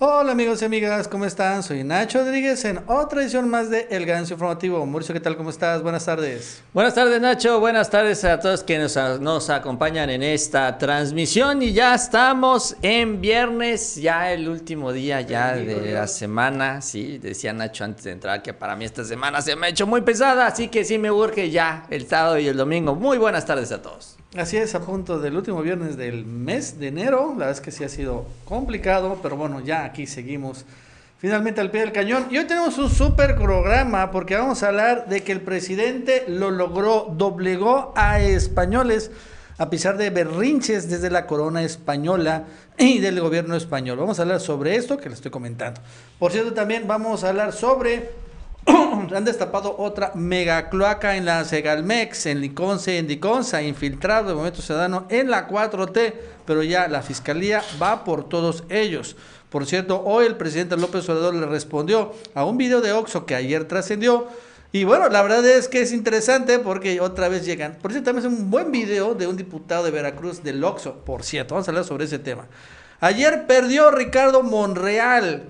Hola amigos y amigas, ¿cómo están? Soy Nacho Rodríguez en otra edición más de El Gancio Informativo. Mauricio, ¿qué tal? ¿Cómo estás? Buenas tardes. Buenas tardes Nacho, buenas tardes a todos quienes nos acompañan en esta transmisión y ya estamos en viernes, ya el último día ya de la semana, sí, decía Nacho antes de entrar que para mí esta semana se me ha hecho muy pesada, así que sí me urge ya el sábado y el domingo. Muy buenas tardes a todos. Así es, a punto del último viernes del mes de enero. La verdad es que sí ha sido complicado, pero bueno, ya aquí seguimos finalmente al pie del cañón. Y hoy tenemos un súper programa porque vamos a hablar de que el presidente lo logró, doblegó a españoles a pesar de berrinches desde la corona española y del gobierno español. Vamos a hablar sobre esto que le estoy comentando. Por cierto, también vamos a hablar sobre han destapado otra mega cloaca en la Segalmex, en Liconce, en Diconza, infiltrado de Movimiento Ciudadano en la 4T, pero ya la fiscalía va por todos ellos. Por cierto, hoy el presidente López Obrador le respondió a un video de Oxo que ayer trascendió. Y bueno, la verdad es que es interesante porque otra vez llegan. Por cierto, también es un buen video de un diputado de Veracruz del Oxo. Por cierto, vamos a hablar sobre ese tema. Ayer perdió Ricardo Monreal.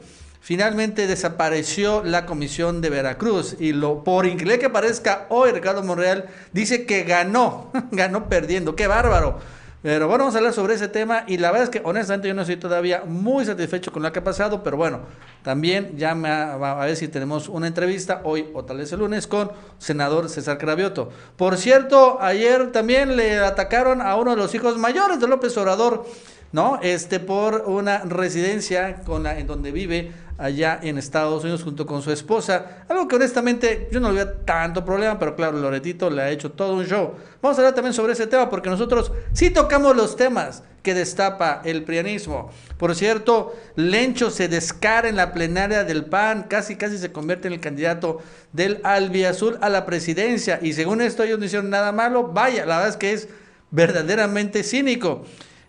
Finalmente desapareció la comisión de Veracruz y lo por increíble que parezca hoy Ricardo Monreal dice que ganó, ganó perdiendo, qué bárbaro. Pero bueno, vamos a hablar sobre ese tema y la verdad es que honestamente yo no estoy todavía muy satisfecho con lo que ha pasado, pero bueno, también ya me va a ver si tenemos una entrevista hoy o tal vez el lunes con senador César Cravioto. Por cierto, ayer también le atacaron a uno de los hijos mayores de López Obrador, ¿no? Este por una residencia con la, en donde vive allá en Estados Unidos junto con su esposa. Algo que honestamente yo no le veo tanto problema, pero claro, Loretito le ha hecho todo un show. Vamos a hablar también sobre ese tema porque nosotros sí tocamos los temas que destapa el prianismo. Por cierto, Lencho se descara en la plenaria del PAN, casi casi se convierte en el candidato del Albiazul a la presidencia y según esto ellos no hicieron nada malo, vaya, la verdad es que es verdaderamente cínico.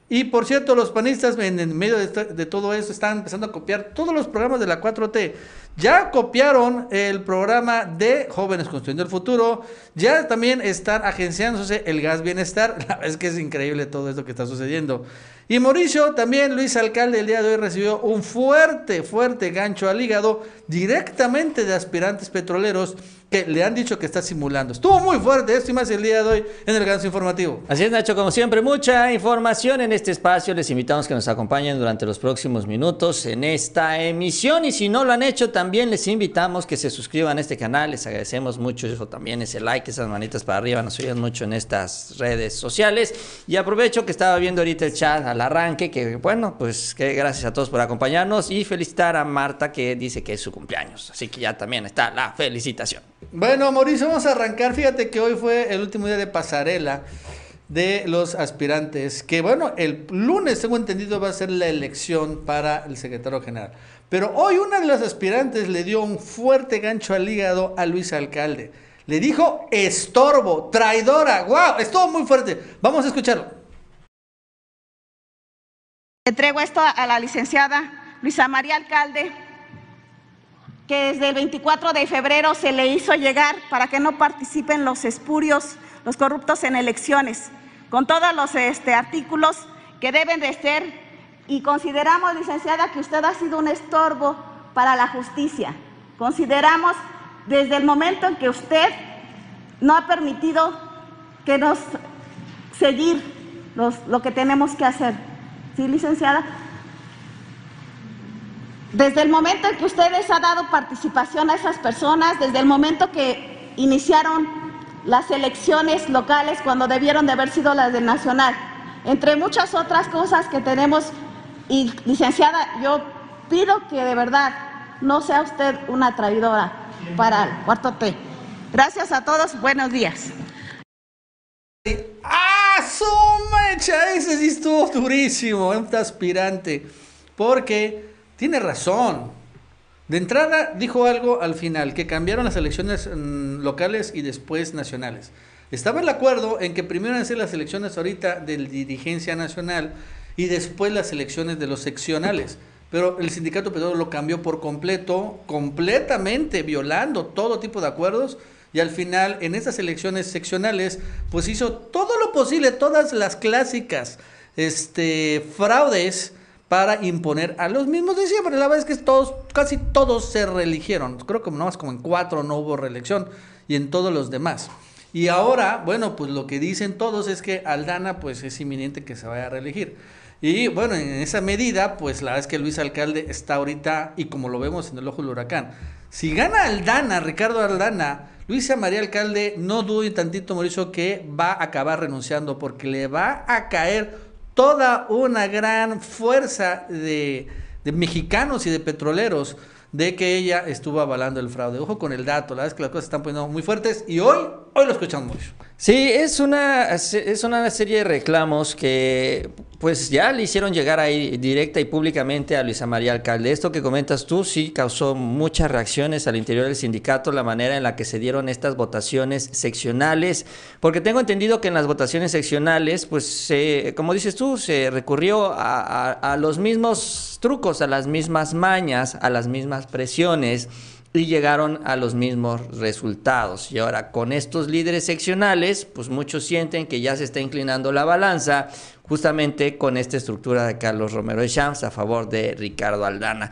Y por cierto, los panistas en, medio de, todo eso están empezando a copiar todos los programas de la 4T. Ya copiaron el programa de Jóvenes Construyendo el Futuro. Ya también están agenciándose el gas bienestar. La verdad es que es increíble todo esto que está sucediendo. Y Mauricio, también Luis Alcalde, el día de hoy recibió un fuerte, fuerte gancho al hígado directamente de aspirantes petroleros que le han dicho que está simulando. Estuvo muy fuerte esto y más el día de hoy en el Ganso Informativo. Así es, Nacho, como siempre, mucha información en este espacio. Les invitamos que nos acompañen durante los próximos minutos en esta emisión. Y si no lo han hecho, también les invitamos que se suscriban a este canal. Les agradecemos mucho eso también, ese like, esas manitas para arriba. Nos ayudan mucho en estas redes sociales. Y aprovecho que estaba viendo ahorita el chat al arranque, que bueno, pues que gracias a todos por acompañarnos y felicitar a Marta que dice que es su cumpleaños. Así que ya también está la felicitación. Bueno, Mauricio, vamos a arrancar. Fíjate que hoy fue el último día de pasarela de los aspirantes. Que bueno, el lunes, tengo entendido, va a ser la elección para el secretario general. Pero hoy una de las aspirantes le dio un fuerte gancho al hígado a Luis Alcalde. Le dijo estorbo, traidora. ¡Wow! Estuvo muy fuerte. Vamos a escucharlo. Entrego esto a la licenciada Luisa María Alcalde que desde el 24 de febrero se le hizo llegar para que no participen los espurios, los corruptos en elecciones, con todos los este, artículos que deben de ser. Y consideramos, licenciada, que usted ha sido un estorbo para la justicia. Consideramos desde el momento en que usted no ha permitido que nos seguir lo que tenemos que hacer. ¿Sí, licenciada? Desde el momento en que ustedes han dado participación a esas personas, desde el momento que iniciaron las elecciones locales cuando debieron de haber sido las del Nacional, entre muchas otras cosas que tenemos, y licenciada, yo pido que de verdad no sea usted una traidora para el cuarto T. Gracias a todos, buenos días. ¡Ah, su mecha! Ese sí estuvo durísimo, un aspirante. Porque tiene razón. De entrada dijo algo al final, que cambiaron las elecciones mm, locales y después nacionales. Estaba el acuerdo en que primero ser las elecciones ahorita de dirigencia nacional y después las elecciones de los seccionales. Pero el sindicato petrolero lo cambió por completo, completamente violando todo tipo de acuerdos. Y al final, en esas elecciones seccionales, pues hizo todo lo posible, todas las clásicas este, fraudes para imponer a los mismos de siempre. La verdad es que todos, casi todos se reeligieron. Creo que más como en cuatro no hubo reelección y en todos los demás. Y ahora, bueno, pues lo que dicen todos es que Aldana pues es inminente que se vaya a reelegir. Y bueno, en esa medida, pues la verdad es que Luis Alcalde está ahorita, y como lo vemos en el ojo del huracán, si gana Aldana, Ricardo Aldana, Luisa María Alcalde, no dude tantito, Mauricio, que va a acabar renunciando porque le va a caer toda una gran fuerza de, de mexicanos y de petroleros de que ella estuvo avalando el fraude. Ojo con el dato, la verdad es que las cosas están poniendo muy fuertes y hoy, hoy lo escuchamos mucho. Sí, es una, es una serie de reclamos que pues ya le hicieron llegar ahí directa y públicamente a Luisa María Alcalde. Esto que comentas tú sí causó muchas reacciones al interior del sindicato, la manera en la que se dieron estas votaciones seccionales, porque tengo entendido que en las votaciones seccionales, pues como dices tú, se recurrió a, a los mismos trucos, a las mismas mañas, a las mismas presiones y llegaron a los mismos resultados. Y ahora con estos líderes seccionales, pues muchos sienten que ya se está inclinando la balanza justamente con esta estructura de Carlos Romero de Champs a favor de Ricardo Aldana.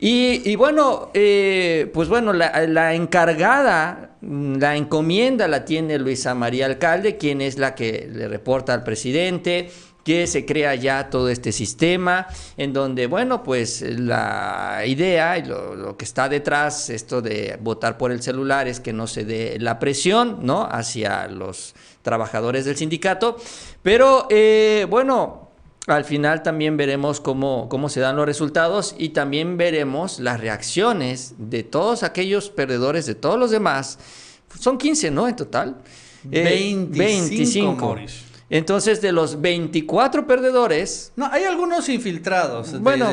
Y, bueno, eh, pues bueno, la, la, encargada, la encomienda la tiene Luisa María Alcalde, quien es la que le reporta al presidente que se crea ya todo este sistema en donde, bueno, pues la idea y lo, que está detrás, esto de votar por el celular, es que no se dé la presión, ¿no? Hacia los trabajadores del sindicato. Pero, eh, bueno, al final también veremos cómo, cómo se dan los resultados y también veremos las reacciones de todos aquellos perdedores, de todos los demás. Son 15, ¿no? En total. 25. Eh, entonces, de los 24 perdedores. No, hay algunos infiltrados bueno,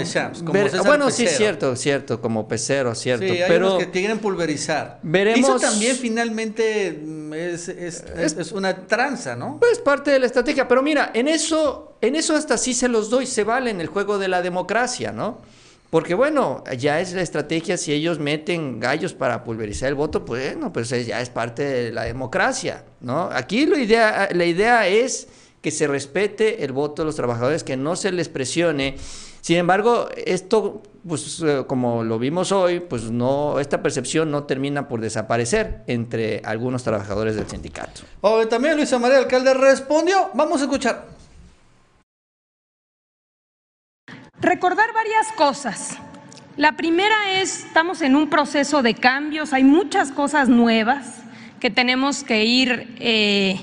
bueno, sí, cierto, cierto, como pecero, cierto. Sí, hay pero que quieren pulverizar. Veremos. Eso también finalmente mm, es, es, es, una tranza, ¿no? Pues parte de la estrategia. Pero mira, en eso, en eso hasta sí se los doy, se vale en el juego de la democracia, ¿no? Porque bueno, ya es la estrategia, si ellos meten gallos para pulverizar el voto, pues bueno, pues ya es parte de la democracia, ¿no? Aquí la idea, la idea es que se respete el voto de los trabajadores, que no se les presione. Sin embargo, esto, pues eh, como lo vimos hoy, pues no, esta percepción no termina por desaparecer entre algunos trabajadores del sindicato. Oh, también Luisa María Alcalde respondió, vamos a escuchar. Recordar varias cosas. La primera es, estamos en un proceso de cambios, hay muchas cosas nuevas que tenemos que ir eh,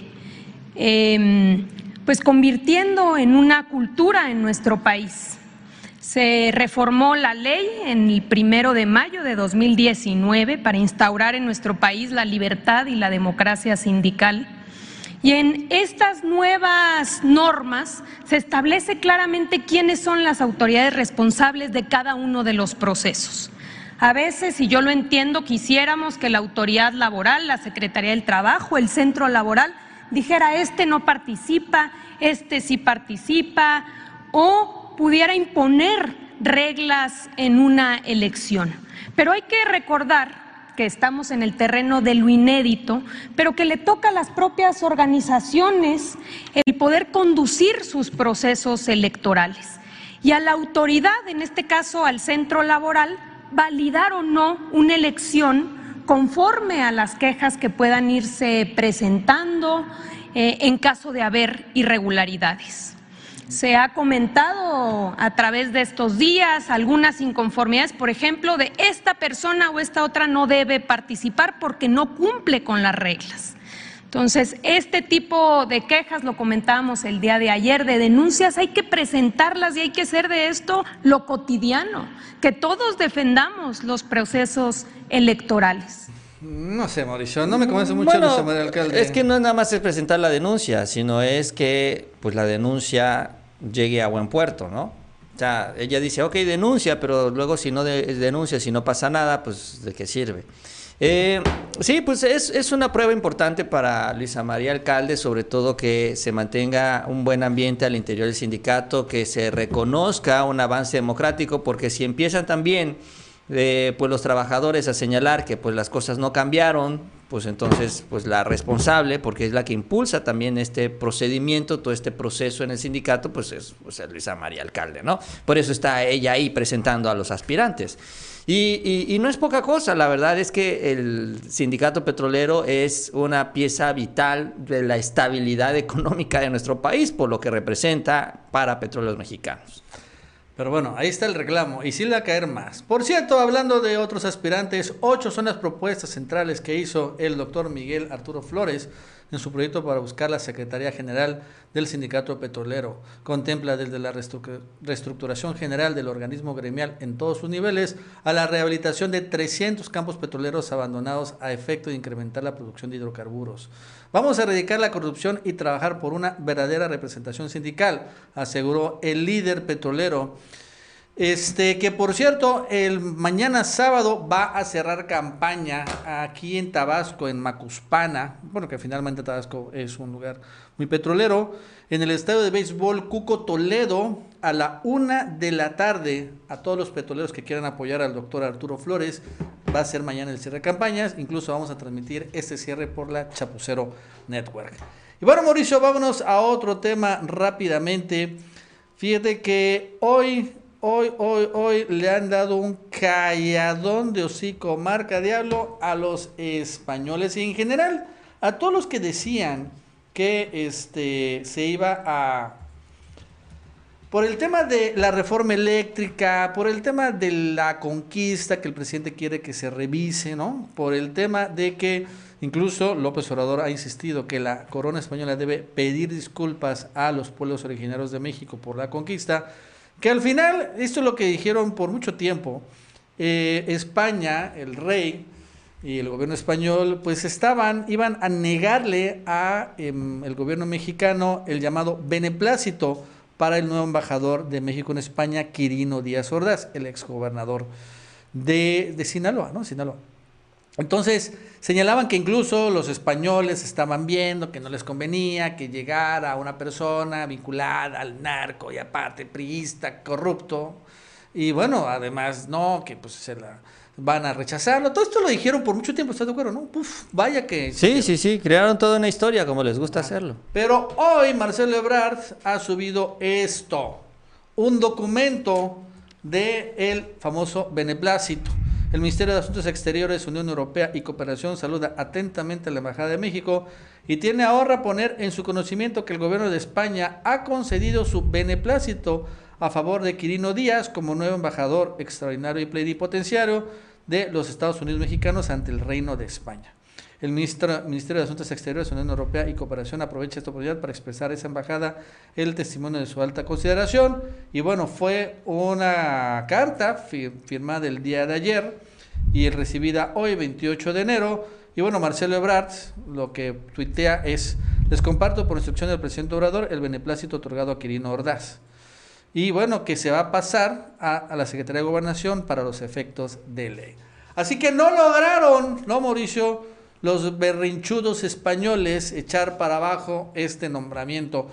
em, pues convirtiendo en una cultura en nuestro país. Se reformó la ley en el primero de mayo de 2019 para instaurar en nuestro país la libertad y la democracia sindical. Y en estas nuevas normas se establece claramente quiénes son las autoridades responsables de cada uno de los procesos. A veces, y yo lo entiendo, quisiéramos que la autoridad laboral, la Secretaría del Trabajo, el centro laboral, dijera, este no participa, este sí participa, o pudiera imponer reglas en una elección. Pero hay que recordar que estamos en el terreno de lo inédito, pero que le toca a las propias organizaciones el poder conducir sus procesos electorales. Y a la autoridad, en este caso al centro laboral, validar o no una elección conforme a las quejas que puedan irse presentando eh, en caso de haber irregularidades. Se ha comentado a través de estos días algunas inconformidades, por ejemplo, de esta persona o esta otra no debe participar porque no cumple con las reglas. Entonces, este tipo de quejas, lo comentábamos el día de ayer, de denuncias, hay que presentarlas y hay que hacer de esto lo cotidiano, que todos defendamos los procesos electorales. No sé, Mauricio, no me convence mucho bueno, alcalde. Es que no nada más es presentar la denuncia, sino es que pues la denuncia llegue a buen puerto, ¿no? O sea, ella dice, ok, denuncia, pero luego si no denuncia, si no pasa nada, pues ¿de qué sirve? Eh, sí, pues es, es, una prueba importante para Luisa María Alcalde, sobre todo que se mantenga un buen ambiente al interior del sindicato, que se reconozca un avance democrático, porque si empiezan también pues los trabajadores a señalar que pues las cosas no cambiaron, pues entonces pues la responsable, porque es la que impulsa también este procedimiento, todo este proceso en el sindicato, pues es Luisa María Alcalde, ¿no? Por eso está ella ahí presentando a los aspirantes. Y, y, no es poca cosa, la verdad es que el sindicato petrolero es una pieza vital de la estabilidad económica de nuestro país, por lo que representa para petróleos mexicanos. Pero bueno, ahí está el reclamo y sí le va a caer más. Por cierto, hablando de otros aspirantes, ocho son las propuestas centrales que hizo el doctor Miguel Arturo Flores en su proyecto para buscar la Secretaría General del Sindicato Petrolero. Contempla desde la reestructuración general del organismo gremial en todos sus niveles a la rehabilitación de 300 campos petroleros abandonados a efecto de incrementar la producción de hidrocarburos. Vamos a erradicar la corrupción y trabajar por una verdadera representación sindical, aseguró el líder petrolero. Este, que por cierto, el mañana sábado va a cerrar campaña aquí en Tabasco, en Macuspana. Bueno, que finalmente Tabasco es un lugar muy petrolero. En el estadio de béisbol Cuco Toledo, a la una de la tarde, a todos los petroleros que quieran apoyar al doctor Arturo Flores, va a ser mañana el cierre de campañas. Incluso vamos a transmitir este cierre por la Chapucero Network. Y bueno, Mauricio, vámonos a otro tema rápidamente. Fíjate que hoy hoy, hoy, hoy le han dado un calladón de hocico marca diablo a los españoles y en general a todos los que decían que este se iba a por el tema de la reforma eléctrica, por el tema de la conquista que el presidente quiere que se revise, ¿no? Por el tema de que incluso López Obrador ha insistido que la corona española debe pedir disculpas a los pueblos originarios de México por la conquista que al final, esto es lo que dijeron por mucho tiempo, eh, España, el rey y el gobierno español, pues estaban, iban a negarle a em, el gobierno mexicano el llamado beneplácito para el nuevo embajador de México en España, Quirino Díaz Ordaz, el exgobernador de, de Sinaloa, ¿no? Sinaloa. Entonces, señalaban que incluso los españoles estaban viendo que no les convenía que llegara una persona vinculada al narco y aparte priista, corrupto. Y bueno, además, no, que pues se la van a rechazarlo. Todo esto lo dijeron por mucho tiempo, ¿estás de acuerdo? No, Puf, vaya que... Sí, sí, sí, crearon toda una historia como les gusta hacerlo. Pero hoy Marcelo Ebrard ha subido esto, un documento de el famoso beneplácito. El Ministerio de Asuntos Exteriores, Unión Europea y Cooperación saluda atentamente a la Embajada de México y tiene ahora poner en su conocimiento que el gobierno de España ha concedido su beneplácito a favor de Quirino Díaz como nuevo embajador extraordinario y plenipotenciario de los Estados Unidos mexicanos ante el Reino de España. El ministro, Ministerio de Asuntos Exteriores de la Unión Europea y Cooperación aprovecha esta oportunidad para expresar a esa embajada el testimonio de su alta consideración. Y bueno, fue una carta firmada el día de ayer y recibida hoy, 28 de enero. Y bueno, Marcelo Ebrard lo que tuitea es, les comparto por instrucción del presidente Obrador el beneplácito otorgado a Quirino Ordaz. Y bueno, que se va a pasar a, a la Secretaría de Gobernación para los efectos de ley. Así que no lograron, ¿no, Mauricio? Los berrinchudos españoles echar para abajo este nombramiento.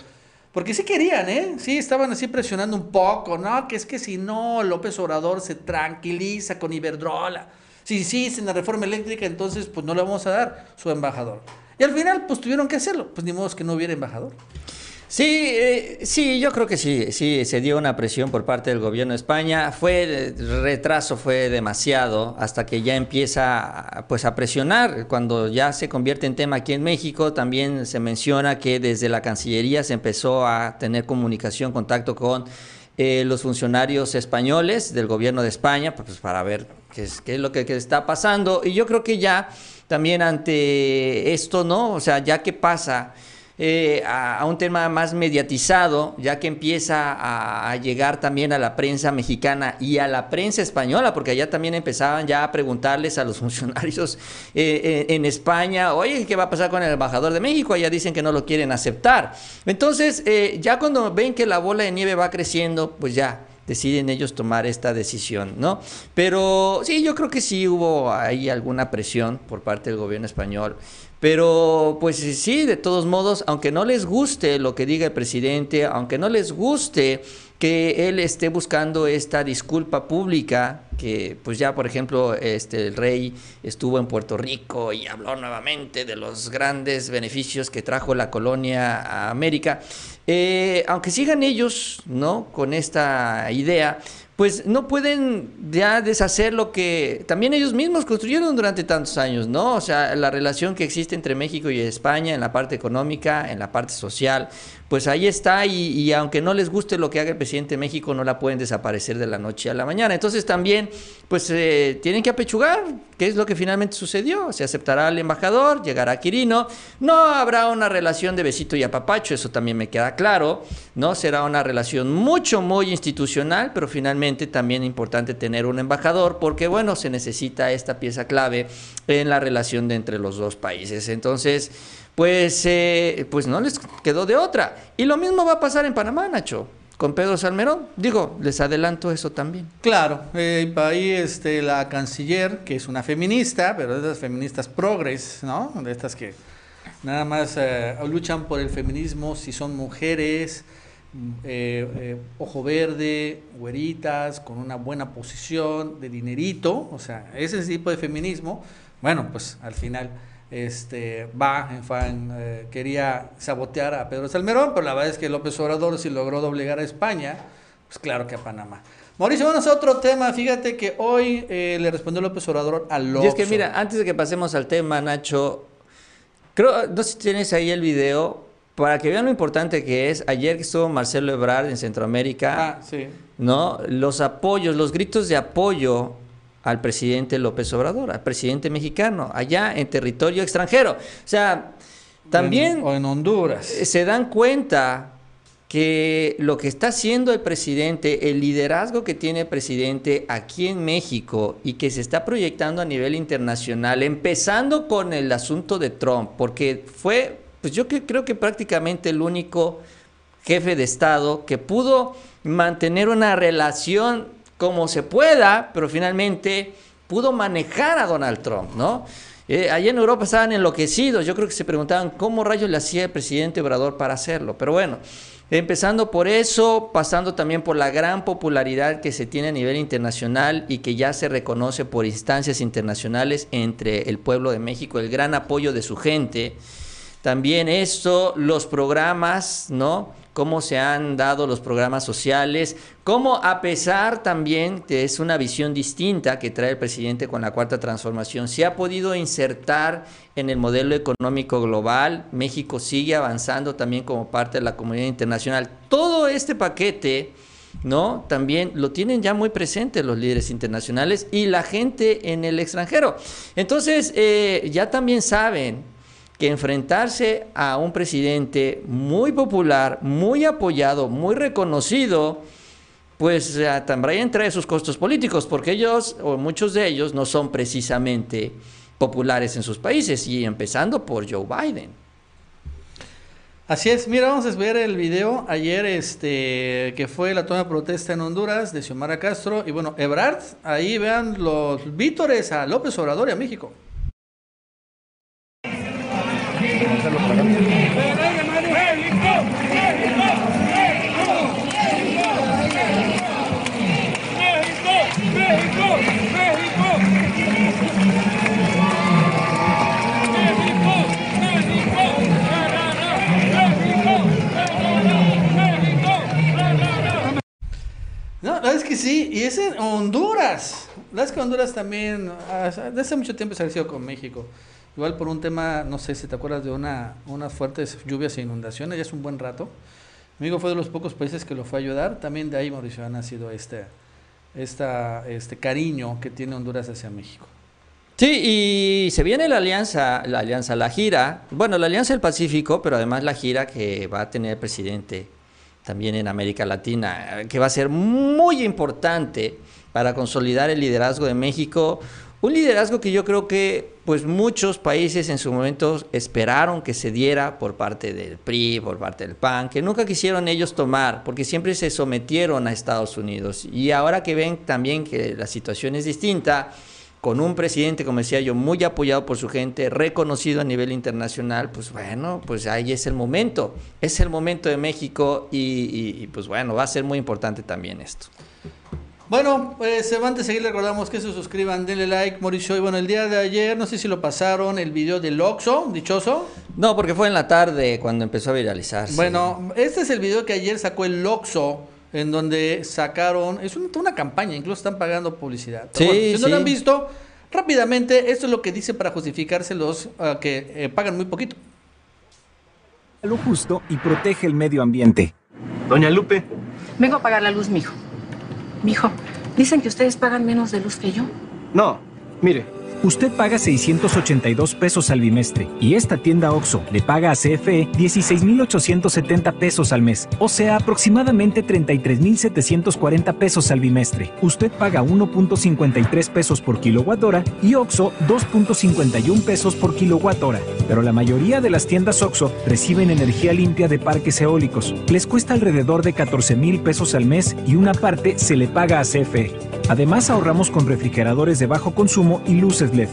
Porque sí querían, ¿eh? Sí, estaban así presionando un poco, ¿no? Que es que si no, López Obrador se tranquiliza con Iberdrola. Si sí, sin la reforma eléctrica, entonces pues no le vamos a dar su embajador. Y al final, pues tuvieron que hacerlo. Pues ni modo que no hubiera embajador. Sí, eh, sí, yo creo que sí, sí, se dio una presión por parte del gobierno de España. Fue, retraso fue demasiado hasta que ya empieza pues a presionar. Cuando ya se convierte en tema aquí en México, también se menciona que desde la Cancillería se empezó a tener comunicación, contacto con eh, los funcionarios españoles del gobierno de España, pues para ver qué es, qué es lo que, que está pasando. Y yo creo que ya también ante esto, ¿no? O sea, ya que pasa eh, a, un tema más mediatizado, ya que empieza a, llegar también a la prensa mexicana y a la prensa española, porque allá también empezaban ya a preguntarles a los funcionarios eh, en, España, oye, ¿qué va a pasar con el embajador de México? Allá dicen que no lo quieren aceptar. Entonces, eh, ya cuando ven que la bola de nieve va creciendo, pues ya deciden ellos tomar esta decisión, ¿no? Pero sí, yo creo que sí hubo ahí alguna presión por parte del gobierno español pero pues sí, de todos modos, aunque no les guste lo que diga el presidente, aunque no les guste que él esté buscando esta disculpa pública que pues ya por ejemplo este el rey estuvo en Puerto Rico y habló nuevamente de los grandes beneficios que trajo la colonia a América. Eh, aunque sigan ellos, ¿no? Con esta idea, pues no pueden ya deshacer lo que también ellos mismos construyeron durante tantos años, ¿no? O sea, la relación que existe entre México y España en la parte económica, en la parte social, pues ahí está y, aunque no les guste lo que haga el presidente de México, no la pueden desaparecer de la noche a la mañana. Entonces también, pues eh, tienen que apechugar, qué es lo que finalmente sucedió. Se aceptará al embajador, llegará Quirino, no habrá una relación de besito y apapacho, eso también me queda claro, ¿no? Será una relación mucho, muy institucional, pero finalmente también importante tener un embajador, porque bueno, se necesita esta pieza clave en la relación de entre los dos países. Entonces, pues, eh, pues no les quedó de otra. Y lo mismo va a pasar en Panamá, Nacho con Pedro Salmerón. Digo, les adelanto eso también. Claro, eh, ahí este, la canciller, que es una feminista, pero de esas feministas progres, ¿no? De estas que nada más eh, luchan por el feminismo si son mujeres, eh, ojo verde, güeritas, con una buena posición, de dinerito, o sea, ese tipo de feminismo, bueno, pues al final este, va, en fan, eh, quería sabotear a Pedro Salmerón, pero la verdad es que López Obrador sí logró doblegar a España, pues claro que a Panamá. Mauricio, vamos a otro tema. Fíjate que hoy eh, le respondió López Obrador al López. Y es que mira, antes de que pasemos al tema, Nacho, creo, no sé si tienes ahí el video, para que vean lo importante que es, ayer que estuvo Marcelo Ebrard en Centroamérica, ah, sí. ¿no? Los apoyos, los gritos de apoyo al presidente López Obrador, al presidente mexicano, allá en territorio extranjero. O sea, también... o en Honduras. Se dan cuenta que lo que está haciendo el presidente, el liderazgo que tiene el presidente aquí en México y que se está proyectando a nivel internacional, empezando con el asunto de Trump, porque fue, pues yo creo que prácticamente el único jefe de Estado que pudo mantener una relación como se pueda, pero finalmente pudo manejar a Donald Trump, ¿no? Eh, allá en Europa estaban enloquecidos, yo creo que se preguntaban cómo rayos le hacía el presidente Obrador para hacerlo, pero bueno, empezando por eso, pasando también por la gran popularidad que se tiene a nivel internacional y que ya se reconoce por instancias internacionales entre el pueblo de México, el gran apoyo de su gente. También esto, los programas, ¿no? Cómo se han dado los programas sociales, cómo a pesar también que es una visión distinta que trae el presidente con la cuarta transformación, se ha podido insertar en el modelo económico global, México sigue avanzando también como parte de la comunidad internacional. Todo este paquete, ¿no? También lo tienen ya muy presente los líderes internacionales y la gente en el extranjero. Entonces, eh, ya también saben que enfrentarse a un presidente muy popular, muy apoyado, muy reconocido, pues también trae sus costos políticos, porque ellos, o muchos de ellos, no son precisamente populares en sus países, y empezando por Joe Biden. Así es, mira, vamos a ver el video ayer, este, que fue la toma de protesta en Honduras de Xiomara Castro, y bueno, Ebrard, ahí vean los vítores a López Obrador y a México. No, la es que sí, y es en Honduras. La es que Honduras también, ah, desde hace mucho tiempo se ha sido con México. Igual por un tema, no sé si te acuerdas de una, unas fuertes lluvias e inundaciones, ya es un buen rato. México fue de los pocos países que lo fue a ayudar. También de ahí, Mauricio, ha nacido este, este cariño que tiene Honduras hacia México. Sí, y se viene la alianza, la alianza, la gira, bueno, la alianza del Pacífico, pero además la gira que va a tener el presidente también en América Latina, que va a ser muy importante para consolidar el liderazgo de México, un liderazgo que yo creo que pues muchos países en su momento esperaron que se diera por parte del PRI, por parte del PAN, que nunca quisieron ellos tomar, porque siempre se sometieron a Estados Unidos. Y ahora que ven también que la situación es distinta, con un presidente, como decía yo, muy apoyado por su gente, reconocido a nivel internacional, pues bueno, pues ahí es el momento, es el momento de México y, pues bueno, va a ser muy importante también esto. Bueno, pues antes de seguir recordamos que se suscriban, denle like, Mauricio. Y bueno, el día de ayer, no sé si lo pasaron, el video del Oxxo, dichoso. No, porque fue en la tarde cuando empezó a viralizarse. Bueno, este es el video que ayer sacó el Oxxo, en donde sacaron, es una, una campaña, incluso están pagando publicidad. Pero Sí, bueno, si no lo han visto, rápidamente, esto es lo que dice para justificarse los ah, que eh, pagan muy poquito. lo justo y protege el medio ambiente. Doña Lupe, Vengo a pagar la luz, mijo. Mijo, dicen que ustedes pagan menos de luz que yo. no, mire, Usted paga 682 pesos al bimestre y esta tienda OXO le paga a CFE 16,870 pesos al mes, o sea, aproximadamente 33,740 pesos al bimestre. Usted paga 1.53 pesos por kilowatt hora y OXO 2.51 pesos por kilowatt hora. Pero la mayoría de las tiendas OXO reciben energía limpia de parques eólicos. Les cuesta alrededor de 14 mil pesos al mes y una parte se le paga a CFE. Además ahorramos con refrigeradores de bajo consumo y luces LED.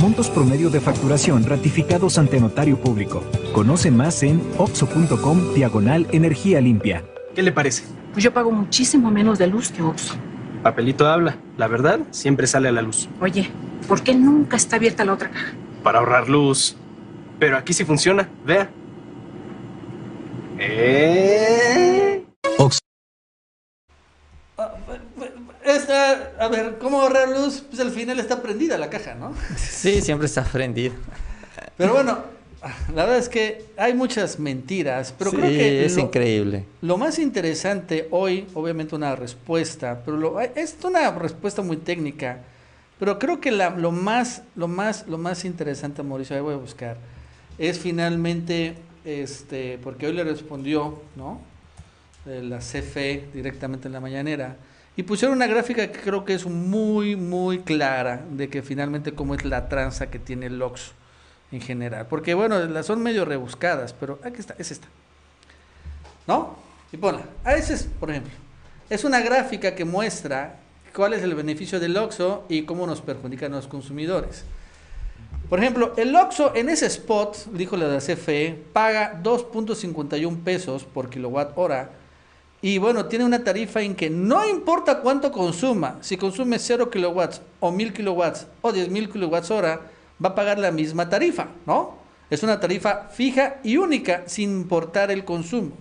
Montos promedio de facturación ratificados ante notario público. Conoce más en oxo.com diagonal energía limpia. ¿qué le parece? Pues yo pago muchísimo menos de luz que Oxxo. Papelito habla, la verdad siempre sale a la luz. Oye, ¿por qué nunca está abierta la otra caja? Para ahorrar luz. Pero aquí sí funciona, vea. Eh... A ver, ¿cómo ahorrar luz? Pues al final está prendida la caja, ¿no? Sí, siempre está prendido. Pero bueno, la verdad es que hay muchas mentiras, pero Sí, creo que es lo, increíble. lo más interesante hoy, obviamente una respuesta, pero lo- es una respuesta muy técnica, pero creo que la- lo más, lo más, lo más interesante, Mauricio, ahí voy a buscar, es finalmente, este, porque hoy le respondió, ¿no? De la CFE directamente en la mañanera. Y pusieron una gráfica que creo que es muy, muy clara de que finalmente cómo es la tranza que tiene el Oxxo en general. Porque bueno, las son medio rebuscadas, pero aquí está, es esta. ¿No? Y ponla. Ah, ese es, por ejemplo. Es una gráfica que muestra cuál es el beneficio del Oxxo y cómo nos perjudican a los consumidores. Por ejemplo, el Oxxo en ese spot, dijo la CFE, paga 2.51 pesos por kilowatt hora. Y bueno, tiene una tarifa en que no importa cuánto consuma, si consume 0 kilowatts o 1000 kilowatts o 10.000 kilowatts hora, va a pagar la misma tarifa, ¿no? Es una tarifa fija y única sin importar el consumo.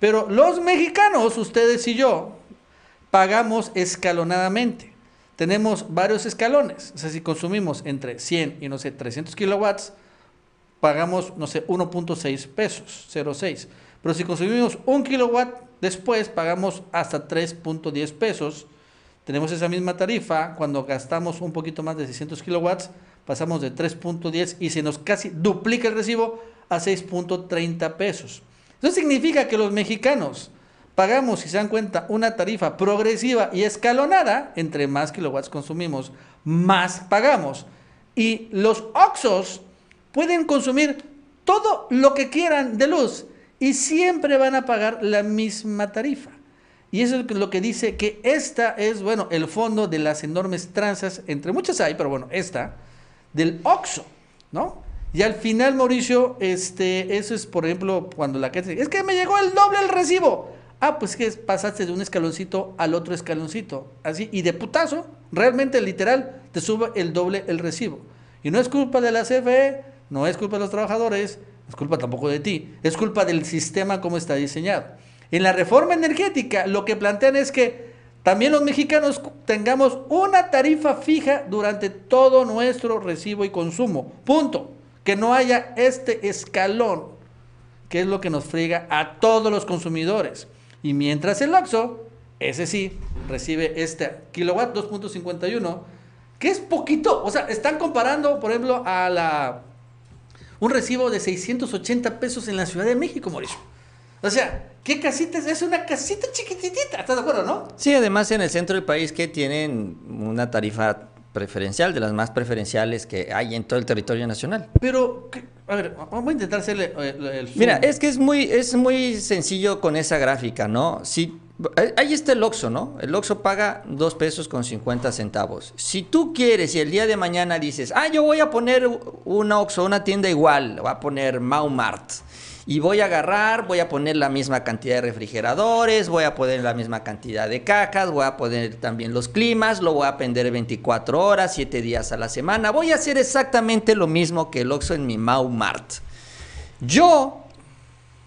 Pero los mexicanos, ustedes y yo, pagamos escalonadamente. Tenemos varios escalones. O sea, si consumimos entre 100 y no sé, 300 kilowatts, pagamos, no sé, 1.6 pesos, 0.6. Pero si consumimos un kilowatt, después pagamos hasta 3.10 pesos. Tenemos esa misma tarifa. Cuando gastamos un poquito más de 600 kilowatts, pasamos de 3.10 y se nos casi duplica el recibo a 6.30 pesos. Eso significa que los mexicanos pagamos, si se dan cuenta, una tarifa progresiva y escalonada. Entre más kilowatts consumimos, más pagamos. Y los Oxos pueden consumir todo lo que quieran de luz y siempre van a pagar la misma tarifa. Y eso es lo que dice que esta es, bueno, el fondo de las enormes tranzas, entre muchas hay, pero bueno, esta, del OXO, ¿no? Y al final, Mauricio, este, eso es, por ejemplo, cuando la gente dice, es que me llegó el doble el recibo. Ah, pues que pasaste de un escaloncito al otro escaloncito, así, y de putazo, realmente literal, te sube el doble el recibo. Y no es culpa de la CFE, no es culpa de los trabajadores, es culpa tampoco de ti, es culpa del sistema como está diseñado. En la reforma energética lo que plantean es que también los mexicanos tengamos una tarifa fija durante todo nuestro recibo y consumo. Punto. Que no haya este escalón, que es lo que nos friega a todos los consumidores. Y mientras el Oxxo, ese sí, recibe este kilowatt 2.51, que es poquito. O sea, están comparando, por ejemplo, a la un recibo de 680 pesos en la Ciudad de México, Mauricio. O sea, ¿qué casita es? Es una casita chiquititita, ¿estás de acuerdo, no? Sí, además en el centro del país que tienen una tarifa preferencial, de las más preferenciales que hay en todo el territorio nacional. Pero, a ver, vamos a intentar hacerle eh, el, el zoom. Mira, es que es muy, es muy sencillo con esa gráfica, ¿no? Si, ahí está el Oxxo, ¿no? El Oxxo paga 2 pesos con 50 centavos. Si tú quieres y el día de mañana dices, ah, yo voy a poner una Oxxo, una tienda igual, voy a poner Maumart, y voy a agarrar, voy a poner la misma cantidad de refrigeradores, voy a poner la misma cantidad de cajas, voy a poner también los climas, lo voy a prender 24 horas, 7 días a la semana. Voy a hacer exactamente lo mismo que el Oxxo en mi Mau Mart. Yo,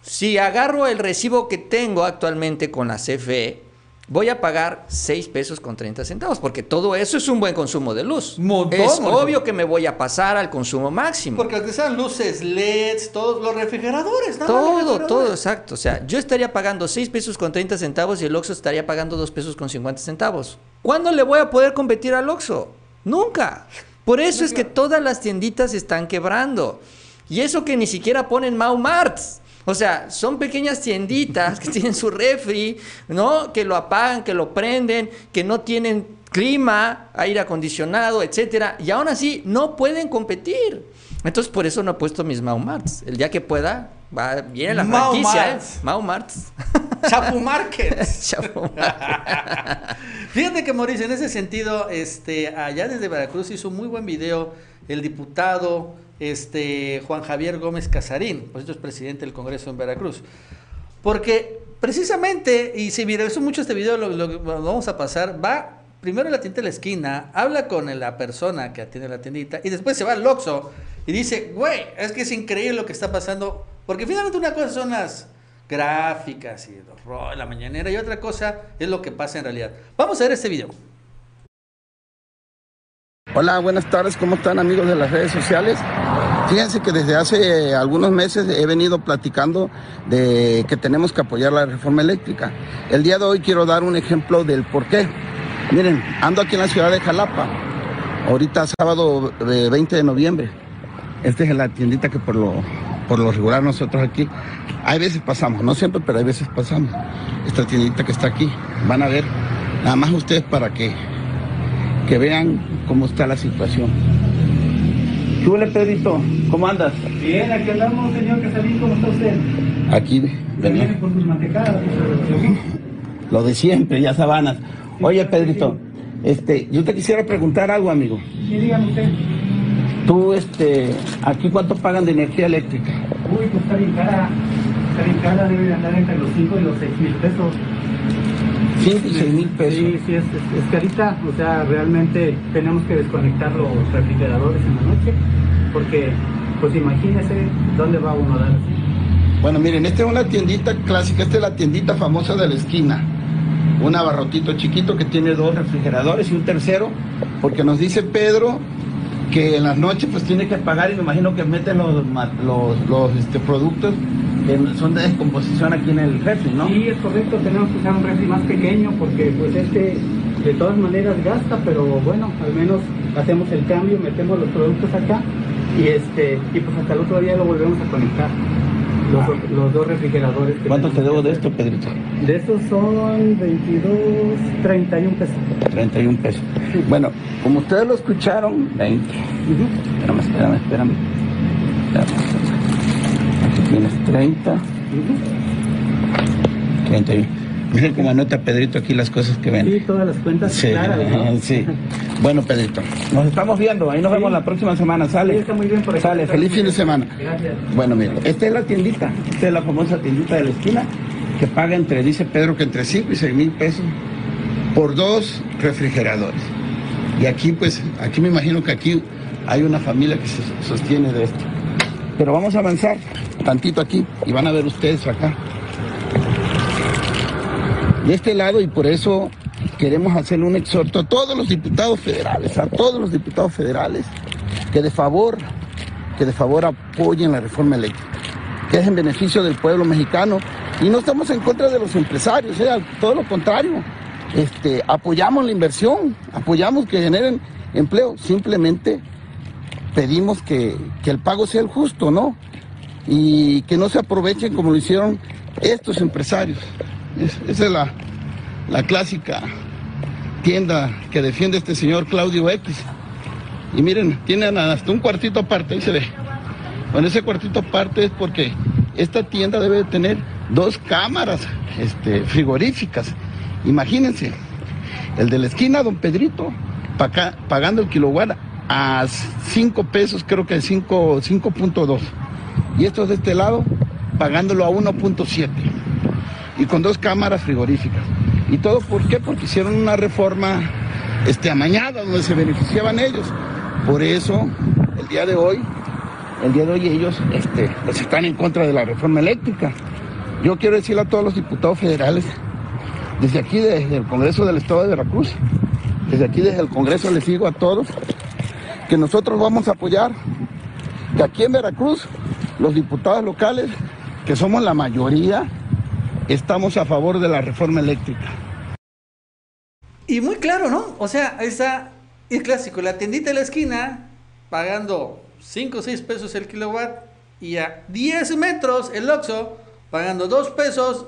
si agarro el recibo que tengo actualmente con la CFE, voy a pagar 6 pesos con 30 centavos, porque todo eso es un buen consumo de luz. Montón, es montón. obvio que me voy a pasar al consumo máximo. Porque aunque sean luces LEDs, todos los refrigeradores, nada Todo, refrigeradores. todo, exacto. O sea, yo estaría pagando 6 pesos con 30 centavos y el Oxxo estaría pagando 2 pesos con 50 centavos. ¿Cuándo le voy a poder competir al Oxxo? Nunca. Por eso es que todas las tienditas están quebrando. Y eso que ni siquiera ponen Mau Marts. O sea, son pequeñas tienditas que tienen su refri, ¿no? Que lo apagan, que lo prenden, que no tienen clima, aire acondicionado, etcétera, y aún así no pueden competir. Entonces, por eso no he puesto mis Mau Marts. El día que pueda, va, viene la Mau franquicia, Marts. ¿eh? Mau Marts. Chapu Market. Chapo Marts. Fíjate que Mauricio, en ese sentido, este, allá desde Veracruz hizo un muy buen video el diputado este, Juan Javier Gómez Casarín, pues esto es presidente del Congreso en Veracruz. Porque precisamente, y si viralizó mucho este video, lo, lo- vamos a pasar, va primero a la tienda de la esquina, habla con la persona que atiende la tiendita y después se va al Oxxo y dice, güey, es que es increíble lo que está pasando, porque finalmente una cosa son las gráficas y los ro- la mañanera y otra cosa es lo que pasa en realidad. Vamos a ver este video. Hola, buenas tardes, ¿cómo están amigos de las redes sociales? Fíjense que desde hace algunos meses he venido platicando de que tenemos que apoyar la reforma eléctrica. El día de hoy quiero dar un ejemplo del por qué. Miren, ando aquí en la ciudad de Jalapa, ahorita sábado eh, 20 de noviembre. Esta es la tiendita que por lo, por lo regular nosotros aquí, hay veces pasamos, no siempre, pero hay veces pasamos. Esta tiendita que está aquí, van a ver, nada más ustedes para que que vean cómo está la situación. ¿Qué huele, Pedrito? ¿Cómo andas? Bien, aquí andamos, señor Casarín, ¿cómo está usted? Aquí, ¿Viene venía. con sus mantecadas? Lo de siempre, ya sabanas. Oye, Pedrito, este, yo te quisiera preguntar algo, amigo. Sí, dígame usted. Tú, este, aquí cuánto pagan de energía eléctrica? Uy, pues está bien cara. Está bien cara, debe de andar entre los 5 y los 6 mil pesos. Cinco y seis mil pesos. Sí, sí, es, es, es carita. O sea, realmente tenemos que desconectar los refrigeradores en la noche. Porque, pues imagínese dónde va uno a dar así. Bueno, miren, esta es una tiendita clásica, esta es la tiendita famosa de la esquina. Un abarrotito chiquito que tiene dos refrigeradores y un tercero, porque nos dice Pedro que en las noches pues tiene que pagar y me imagino que meten los, los, los, este, productos que son de descomposición aquí en el refri, ¿no? Sí, es correcto, tenemos que usar un refri más pequeño porque pues este de todas maneras gasta, pero bueno, al menos hacemos el cambio, metemos los productos acá y este y pues hasta el otro día lo volvemos a conectar. Los, los dos refrigeradores. que ¿Cuánto te debo de esto, Pedrito? De estos son 22, 31 pesos. 31 pesos. Bueno, como ustedes lo escucharon, 20. Espérame, espérame, espérame. Espérame. Tienes 30. 31. Miren cómo anota Pedrito aquí las cosas que ven. Sí, todas las cuentas Sí, claras, ¿no? sí. Bueno, Pedrito, nos estamos viendo. Ahí nos vemos la próxima semana. Sale. Sí, está muy bien por aquí. Sale. Feliz fin de semana. Gracias. Bueno, mira, esta es la tiendita. Esta es la famosa tiendita de la esquina que paga entre, dice Pedro, que entre 5 y 6 mil pesos por dos refrigeradores. Y aquí, pues, aquí me imagino que aquí hay una familia que se sostiene de esto. Pero vamos a avanzar tantito aquí y van a ver ustedes acá. De este lado y por eso queremos hacerle un exhorto a todos los diputados federales, a todos los diputados federales, que de favor, que de favor apoyen la reforma eléctrica, que es en beneficio del pueblo mexicano. Y no estamos en contra de los empresarios, ¿eh? todo lo contrario. Este, apoyamos la inversión, apoyamos que generen empleo, simplemente pedimos que, que el pago sea justo, ¿no? Y que no se aprovechen como lo hicieron estos empresarios. Es- esa es la, la clásica tienda que defiende este señor Claudio X. Y miren, tienen hasta un cuartito aparte, ahí se ve. Bueno, ese cuartito aparte es porque esta tienda debe de tener dos cámaras este, frigoríficas. Imagínense, el de la esquina, don Pedrito, pagando el kilowatt a 5 pesos, creo que 5 5.2. Y estos de este lado pagándolo a 1.7 y con dos cámaras frigoríficas. ¿Y todo por qué? Porque hicieron una reforma este, amañada donde se beneficiaban ellos. Por eso, el día de hoy, el día de hoy ellos este, pues están en contra de la reforma eléctrica. Yo quiero decirle a todos los diputados federales, desde aquí, desde el Congreso del Estado de Veracruz, desde aquí, desde el Congreso, les digo a todos que nosotros vamos a apoyar que aquí en Veracruz, los diputados locales, que somos la mayoría, estamos a favor de la reforma eléctrica. Y muy claro, ¿no? O sea, ahí está el clásico, la tiendita de la esquina pagando 5 o 6 pesos el kilowatt y a 10 metros el Oxxo pagando 2 pesos.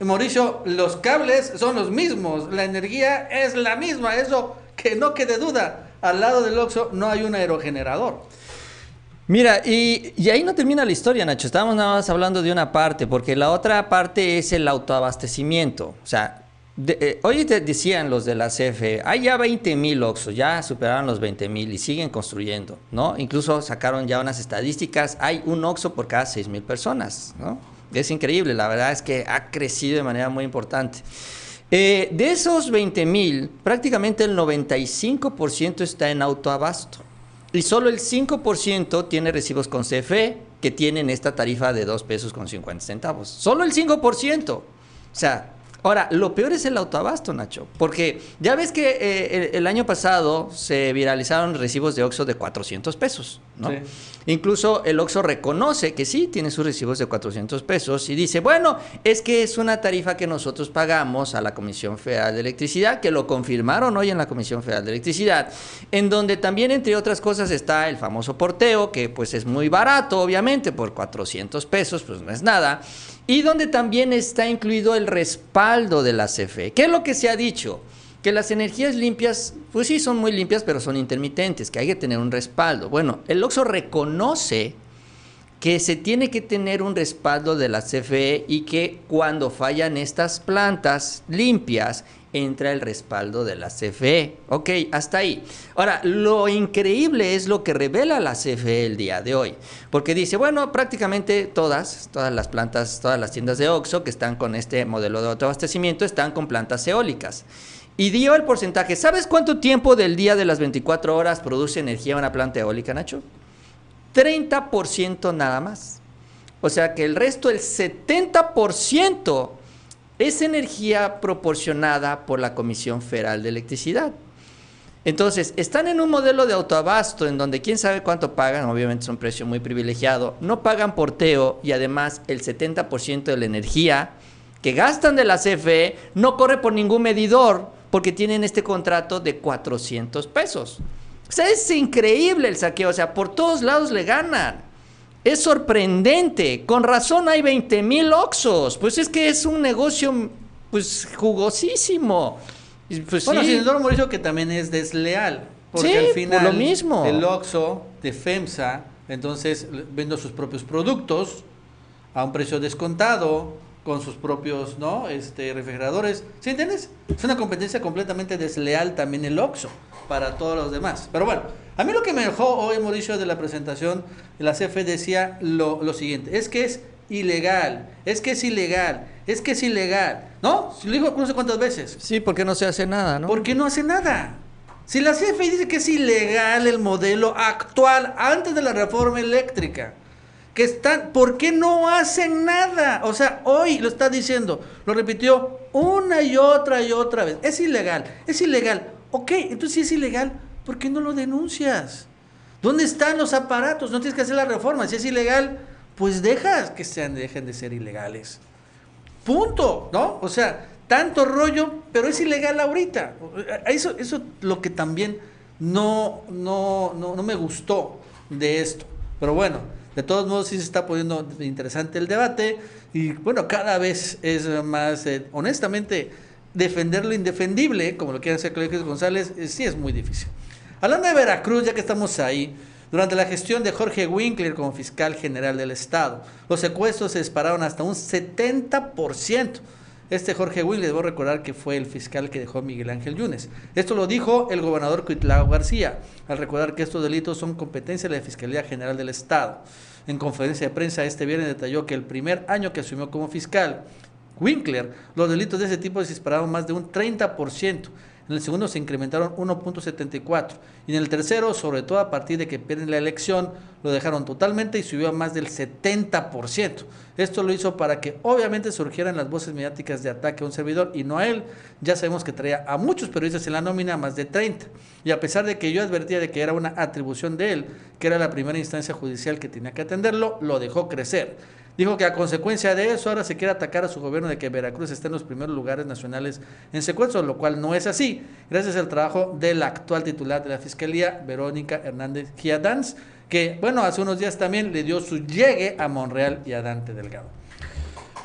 Mauricio, los cables son los mismos, la energía es la misma, eso que no quede duda. Al lado del Oxxo no hay un aerogenerador. Mira, y, y, ahí no termina la historia, Nacho. Estábamos nada más hablando de una parte, porque la otra parte es el autoabastecimiento. O sea, eh, hoy te decían los de la CFE, hay ya 20 mil Oxxos, ya superaron los 20 mil y siguen construyendo, ¿no? Incluso sacaron ya unas estadísticas, hay un Oxxo por cada 6 mil personas, ¿no? Es increíble, la verdad es que ha crecido de manera muy importante. Eh, de esos 20 mil, prácticamente el 95% está en autoabasto. Y solo el 5% tiene recibos con CFE que tienen esta tarifa de 2 pesos con 50 centavos. Solo el 5%. O sea, ahora, lo peor es el autoabasto, Nacho. Porque ya ves que eh, el, el, año pasado se viralizaron recibos de Oxxo de 400 pesos, ¿no? Sí. Incluso el Oxxo reconoce que sí tiene sus recibos de 400 pesos y dice, bueno, es que es una tarifa que nosotros pagamos a la Comisión Federal de Electricidad, que lo confirmaron hoy en la Comisión Federal de Electricidad, en donde también, entre otras cosas, está el famoso porteo, que pues es muy barato, obviamente, por 400 pesos, pues no es nada, y donde también está incluido el respaldo de la CFE. ¿Qué es lo que se ha dicho? que las energías limpias, pues sí, son muy limpias, pero son intermitentes, que hay que tener un respaldo. Bueno, el Oxxo reconoce que se tiene que tener un respaldo de la CFE y que cuando fallan estas plantas limpias, entra el respaldo de la CFE. Ok, hasta ahí. Ahora, lo increíble es lo que revela la CFE el día de hoy, porque dice, bueno, prácticamente todas, todas las plantas, todas las tiendas de Oxxo que están con este modelo de autoabastecimiento están con plantas eólicas. Y dio el porcentaje. ¿Sabes cuánto tiempo del día de las 24 horas produce energía una planta eólica, Nacho? 30% nada más. O sea que el resto, el 70%, es energía proporcionada por la Comisión Federal de Electricidad. Entonces, están en un modelo de autoabasto en donde quién sabe cuánto pagan, obviamente es un precio muy privilegiado, no pagan porteo y además el 70% de la energía que gastan de la CFE no corre por ningún medidor porque tienen este contrato de 400 pesos. O sea, es increíble el saqueo, o sea, por todos lados le ganan. Es sorprendente, con razón hay 20 mil Oxos, pues es que es un negocio pues jugosísimo. Pues, bueno, sí. sin duda Mauricio que también es desleal, porque Sí, al por final lo mismo. el Oxxo de FEMSA, entonces vendo sus propios productos a un precio descontado con sus propios, ¿no? Este refrigeradores. ¿Sí entiendes? Es una competencia completamente desleal también el Oxxo para todos los demás. Pero bueno, a mí lo que me dejó hoy Mauricio de la presentación de la CFE decía lo, lo siguiente, es que es ilegal, es que es ilegal, es que es ilegal, ¿no? Lo dijo no sé cuántas veces. Sí, porque no se hace nada, ¿no? ¿Por qué no hace nada? Si la CFE dice que es ilegal el modelo actual antes de la reforma eléctrica, que están, ¿por qué no hacen nada? O sea, hoy lo está diciendo, lo repitió una y otra y otra vez. Es ilegal, es ilegal. Ok, entonces si es ilegal, ¿por qué no lo denuncias? ¿Dónde están los aparatos? No tienes que hacer la reforma. Si es ilegal, pues dejas que sean, dejen de ser ilegales. Punto, ¿no? O sea, tanto rollo, pero es ilegal ahorita. Eso eso lo que también no, no, no, no me gustó de esto. Pero bueno, de todos modos sí se está poniendo interesante el debate y bueno, cada vez es más, eh, honestamente, defender lo indefendible, como lo quiere hacer Colegio González, eh, sí es muy difícil. Hablando de Veracruz, ya que estamos ahí, durante la gestión de Jorge Winkler como fiscal general del Estado, los secuestros se dispararon hasta un 70%. Este Jorge Winkler, debo recordar que fue el fiscal que dejó Miguel Ángel Yunes. Esto lo dijo el gobernador Cuitlao García, al recordar que estos delitos son competencia de la Fiscalía General del Estado. En conferencia de prensa este viernes detalló que el primer año que asumió como fiscal, Winkler, los delitos de ese tipo se dispararon más de un 30%. En el segundo se incrementaron 1.74 y en el tercero, sobre todo a partir de que pierden la elección, lo dejaron totalmente y subió a más del 70%. Esto lo hizo para que obviamente surgieran las voces mediáticas de ataque a un servidor y no a él. Ya sabemos que traía a muchos periodistas en la nómina, más de 30. Y a pesar de que yo advertía de que era una atribución de él, que era la primera instancia judicial que tenía que atenderlo, lo dejó crecer. Dijo que a consecuencia de eso ahora se quiere atacar a su gobierno de que Veracruz está en los primeros lugares nacionales en secuestro, lo cual no es así, gracias al trabajo de la actual titular de la Fiscalía, Verónica Hernández Giadanz, que, bueno, hace unos días también le dio su llegue a Monreal y a Dante Delgado.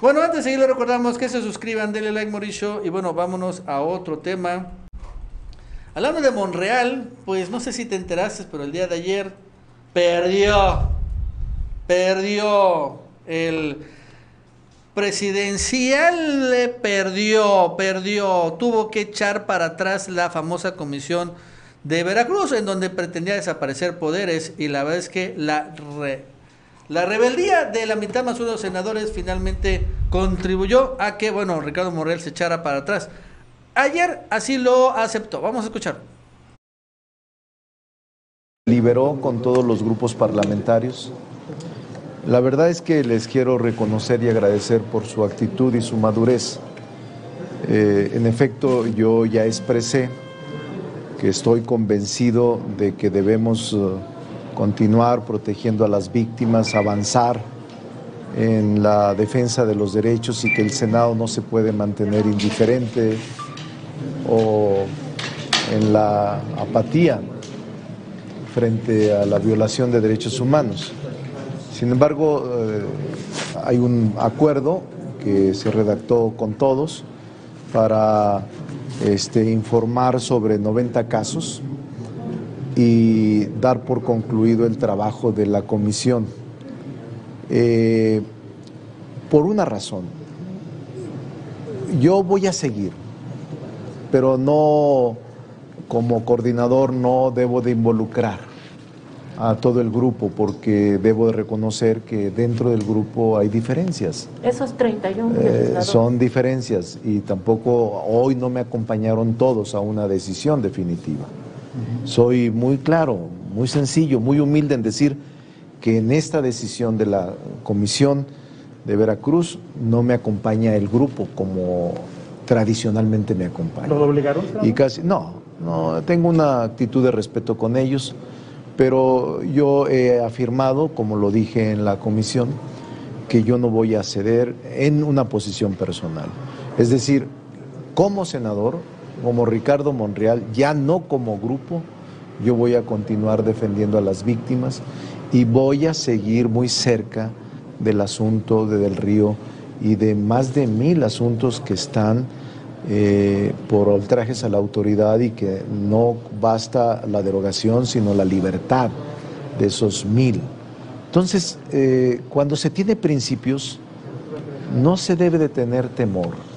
Bueno, antes de seguir, le recordamos que se suscriban, denle like, Mauricio, y bueno, vámonos a otro tema. Hablando de Monreal, pues no sé si te enteraste, pero el día de ayer perdió, perdió el presidencial le perdió, perdió, tuvo que echar para atrás la famosa comisión de Veracruz, en donde pretendía desaparecer poderes, y la verdad es que la, la rebeldía de la mitad más uno de los senadores finalmente contribuyó a que, bueno, Ricardo Morel se echara para atrás. Ayer así lo aceptó. Vamos a escuchar. Liberó con todos los grupos parlamentarios la verdad es que les quiero reconocer y agradecer por su actitud y su madurez. Eh, en efecto, yo ya expresé que estoy convencido de que debemos eh, continuar protegiendo a las víctimas, avanzar en la defensa de los derechos y que el Senado no se puede mantener indiferente o en la apatía frente a la violación de derechos humanos. Sin embargo, eh, hay un acuerdo que se redactó con todos para este, informar sobre 90 casos y dar por concluido el trabajo de la comisión. Eh, por una razón, yo voy a seguir, pero no como coordinador no debo de involucrar a todo el grupo porque debo de reconocer que dentro del grupo hay diferencias. Esos 31 eh, son diferencias y tampoco hoy no me acompañaron todos a una decisión definitiva. Soy muy claro, muy sencillo, muy humilde en decir que en esta decisión de la comisión de Veracruz no me acompaña el grupo como tradicionalmente me acompaña. ¿Lo obligaron? Y casi no, no tengo una actitud de respeto con ellos pero yo he afirmado, como lo dije en la comisión, que yo no voy a ceder en una posición personal. Es decir, como senador, como Ricardo Monreal, ya no como grupo, yo voy a continuar defendiendo a las víctimas y voy a seguir muy cerca del asunto de Del Río y de más de mil asuntos que están eh, por ultrajes a la autoridad y que no basta la derogación, sino la libertad de esos mil. Entonces, eh, cuando se tiene principios, no se debe de tener temor.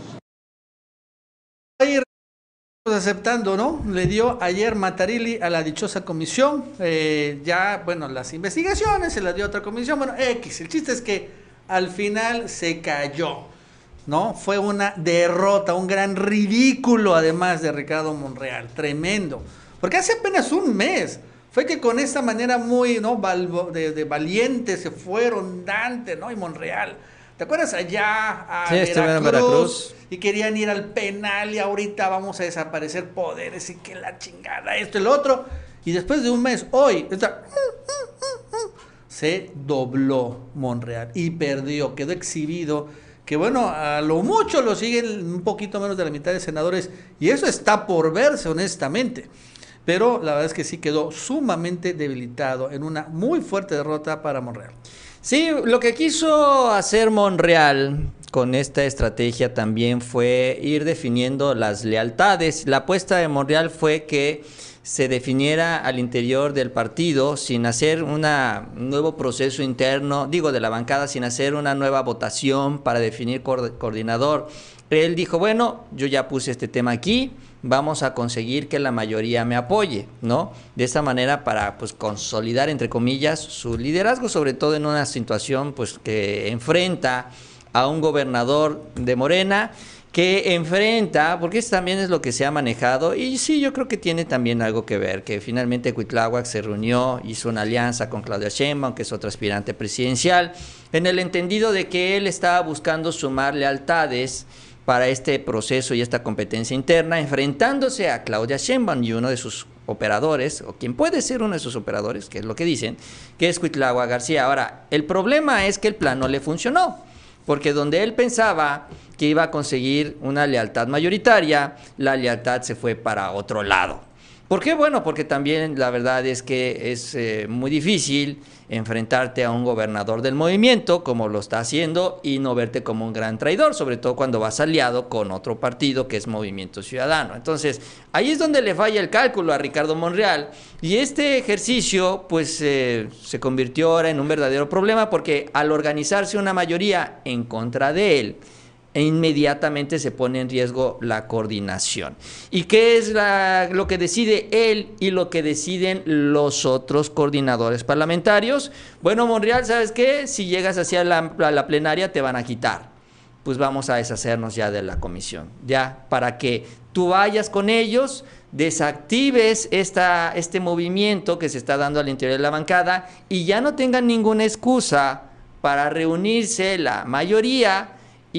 aceptando, ¿no? Le dio ayer Matarili a la dichosa comisión, eh, ya, bueno, las investigaciones se las dio a otra comisión, bueno, X, el chiste es que al final se cayó. ¿No? Fue una derrota, un gran ridículo además de Ricardo Monreal, tremendo. Porque hace apenas un mes fue que con esta manera muy, ¿no? de, valiente se fueron Dante, ¿no? Y Monreal. ¿Te acuerdas allá a Veracruz, Y querían ir al penal y ahorita vamos a desaparecer poderes y que la chingada, esto y lo otro. Y después de un mes, hoy, se dobló Monreal y perdió, quedó exhibido que bueno, a lo mucho lo siguen un poquito menos de la mitad de senadores y eso está por verse honestamente. Pero la verdad es que sí quedó sumamente debilitado en una muy fuerte derrota para Monreal. Sí, lo que quiso hacer Monreal con esta estrategia también fue ir definiendo las lealtades. La apuesta de Monreal fue que se definiera al interior del partido sin hacer un nuevo proceso interno, digo de la bancada, sin hacer una nueva votación para definir coordinador. Él dijo, bueno, yo ya puse este tema aquí, vamos a conseguir que la mayoría me apoye, ¿no? De esta manera para pues consolidar entre comillas su liderazgo, sobre todo en una situación pues que enfrenta a un gobernador de Morena que enfrenta, porque eso también es lo que se ha manejado, y sí, yo creo que tiene también algo que ver, que finalmente Cuitláhuac se reunió, hizo una alianza con Claudia Sheinbaum, que es otro aspirante presidencial, en el entendido de que él estaba buscando sumar lealtades para este proceso y esta competencia interna, enfrentándose a Claudia Sheinbaum y uno de sus operadores, o quien puede ser uno de sus operadores, que es lo que dicen, que es Cuitlagua García. Ahora, el problema es que el plan no le funcionó, porque donde él pensaba que iba a conseguir una lealtad mayoritaria, la lealtad se fue para otro lado. ¿Por qué? Bueno, porque también la verdad es que es eh, muy difícil enfrentarte a un gobernador del movimiento como lo está haciendo y no verte como un gran traidor, sobre todo cuando vas aliado con otro partido que es Movimiento Ciudadano. Entonces, ahí es donde le falla el cálculo a Ricardo Monreal y este ejercicio pues eh, se convirtió ahora en un verdadero problema porque al organizarse una mayoría en contra de él, e inmediatamente se pone en riesgo la coordinación. ¿Y qué es lo que decide él y lo que deciden los otros coordinadores parlamentarios? Bueno, Monreal, ¿sabes qué? Si llegas hacia la, la plenaria te van a quitar. Pues vamos a deshacernos ya de la comisión, ya, para que tú vayas con ellos, desactives esta, este movimiento que se está dando al interior de la bancada y ya no tengan ninguna excusa para reunirse la mayoría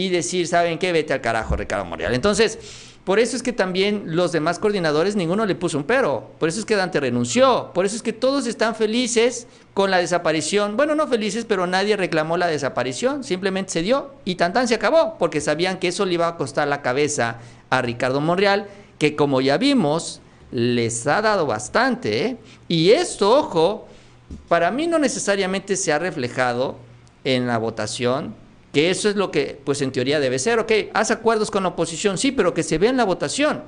y decir, ¿saben qué? Vete al carajo, Ricardo Monreal. Entonces, por eso es que también los demás coordinadores, ninguno le puso un pero. Por eso es que Dante renunció. Por eso es que todos están felices con la desaparición. Bueno, no felices, pero nadie reclamó la desaparición. Simplemente se dio y tan se acabó, porque sabían que eso le iba a costar la cabeza a Ricardo Monreal, que como ya vimos, les ha dado bastante. ¿eh? Y esto, ojo, para mí no necesariamente se ha reflejado en la votación que eso es lo que, pues en teoría debe ser, ok, haz acuerdos con la oposición, sí, pero que se vea en la votación.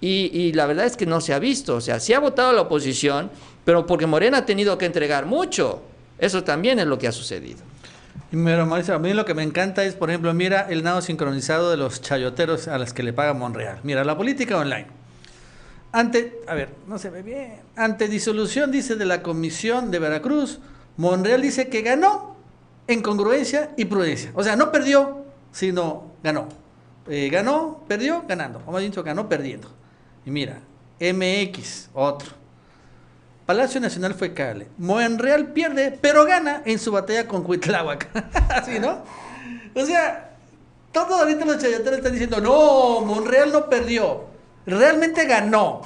Y, la verdad es que no se ha visto, o sea, sí ha votado la oposición, pero porque Morena ha tenido que entregar mucho. Eso también es lo que ha sucedido. Pero Mauricio, a mí lo que me encanta es, por ejemplo, mira el nado sincronizado de los chayoteros a las que le paga Monreal. Mira, la política online. Ante, a ver, no se ve bien. Ante disolución, dice, de la Comisión de Veracruz, Monreal dice que ganó en congruencia y prudencia. O sea, no perdió, sino ganó. Eh, ganó, perdió, ganando. O más dicho, ganó perdiendo. Y mira, MX, otro. Palacio Nacional fue Cale. Monreal pierde, pero gana en su batalla con Cuitláhuac. Así, ¿no? O sea, todos ahorita los chayateros están diciendo, no, Monreal no perdió. Realmente ganó.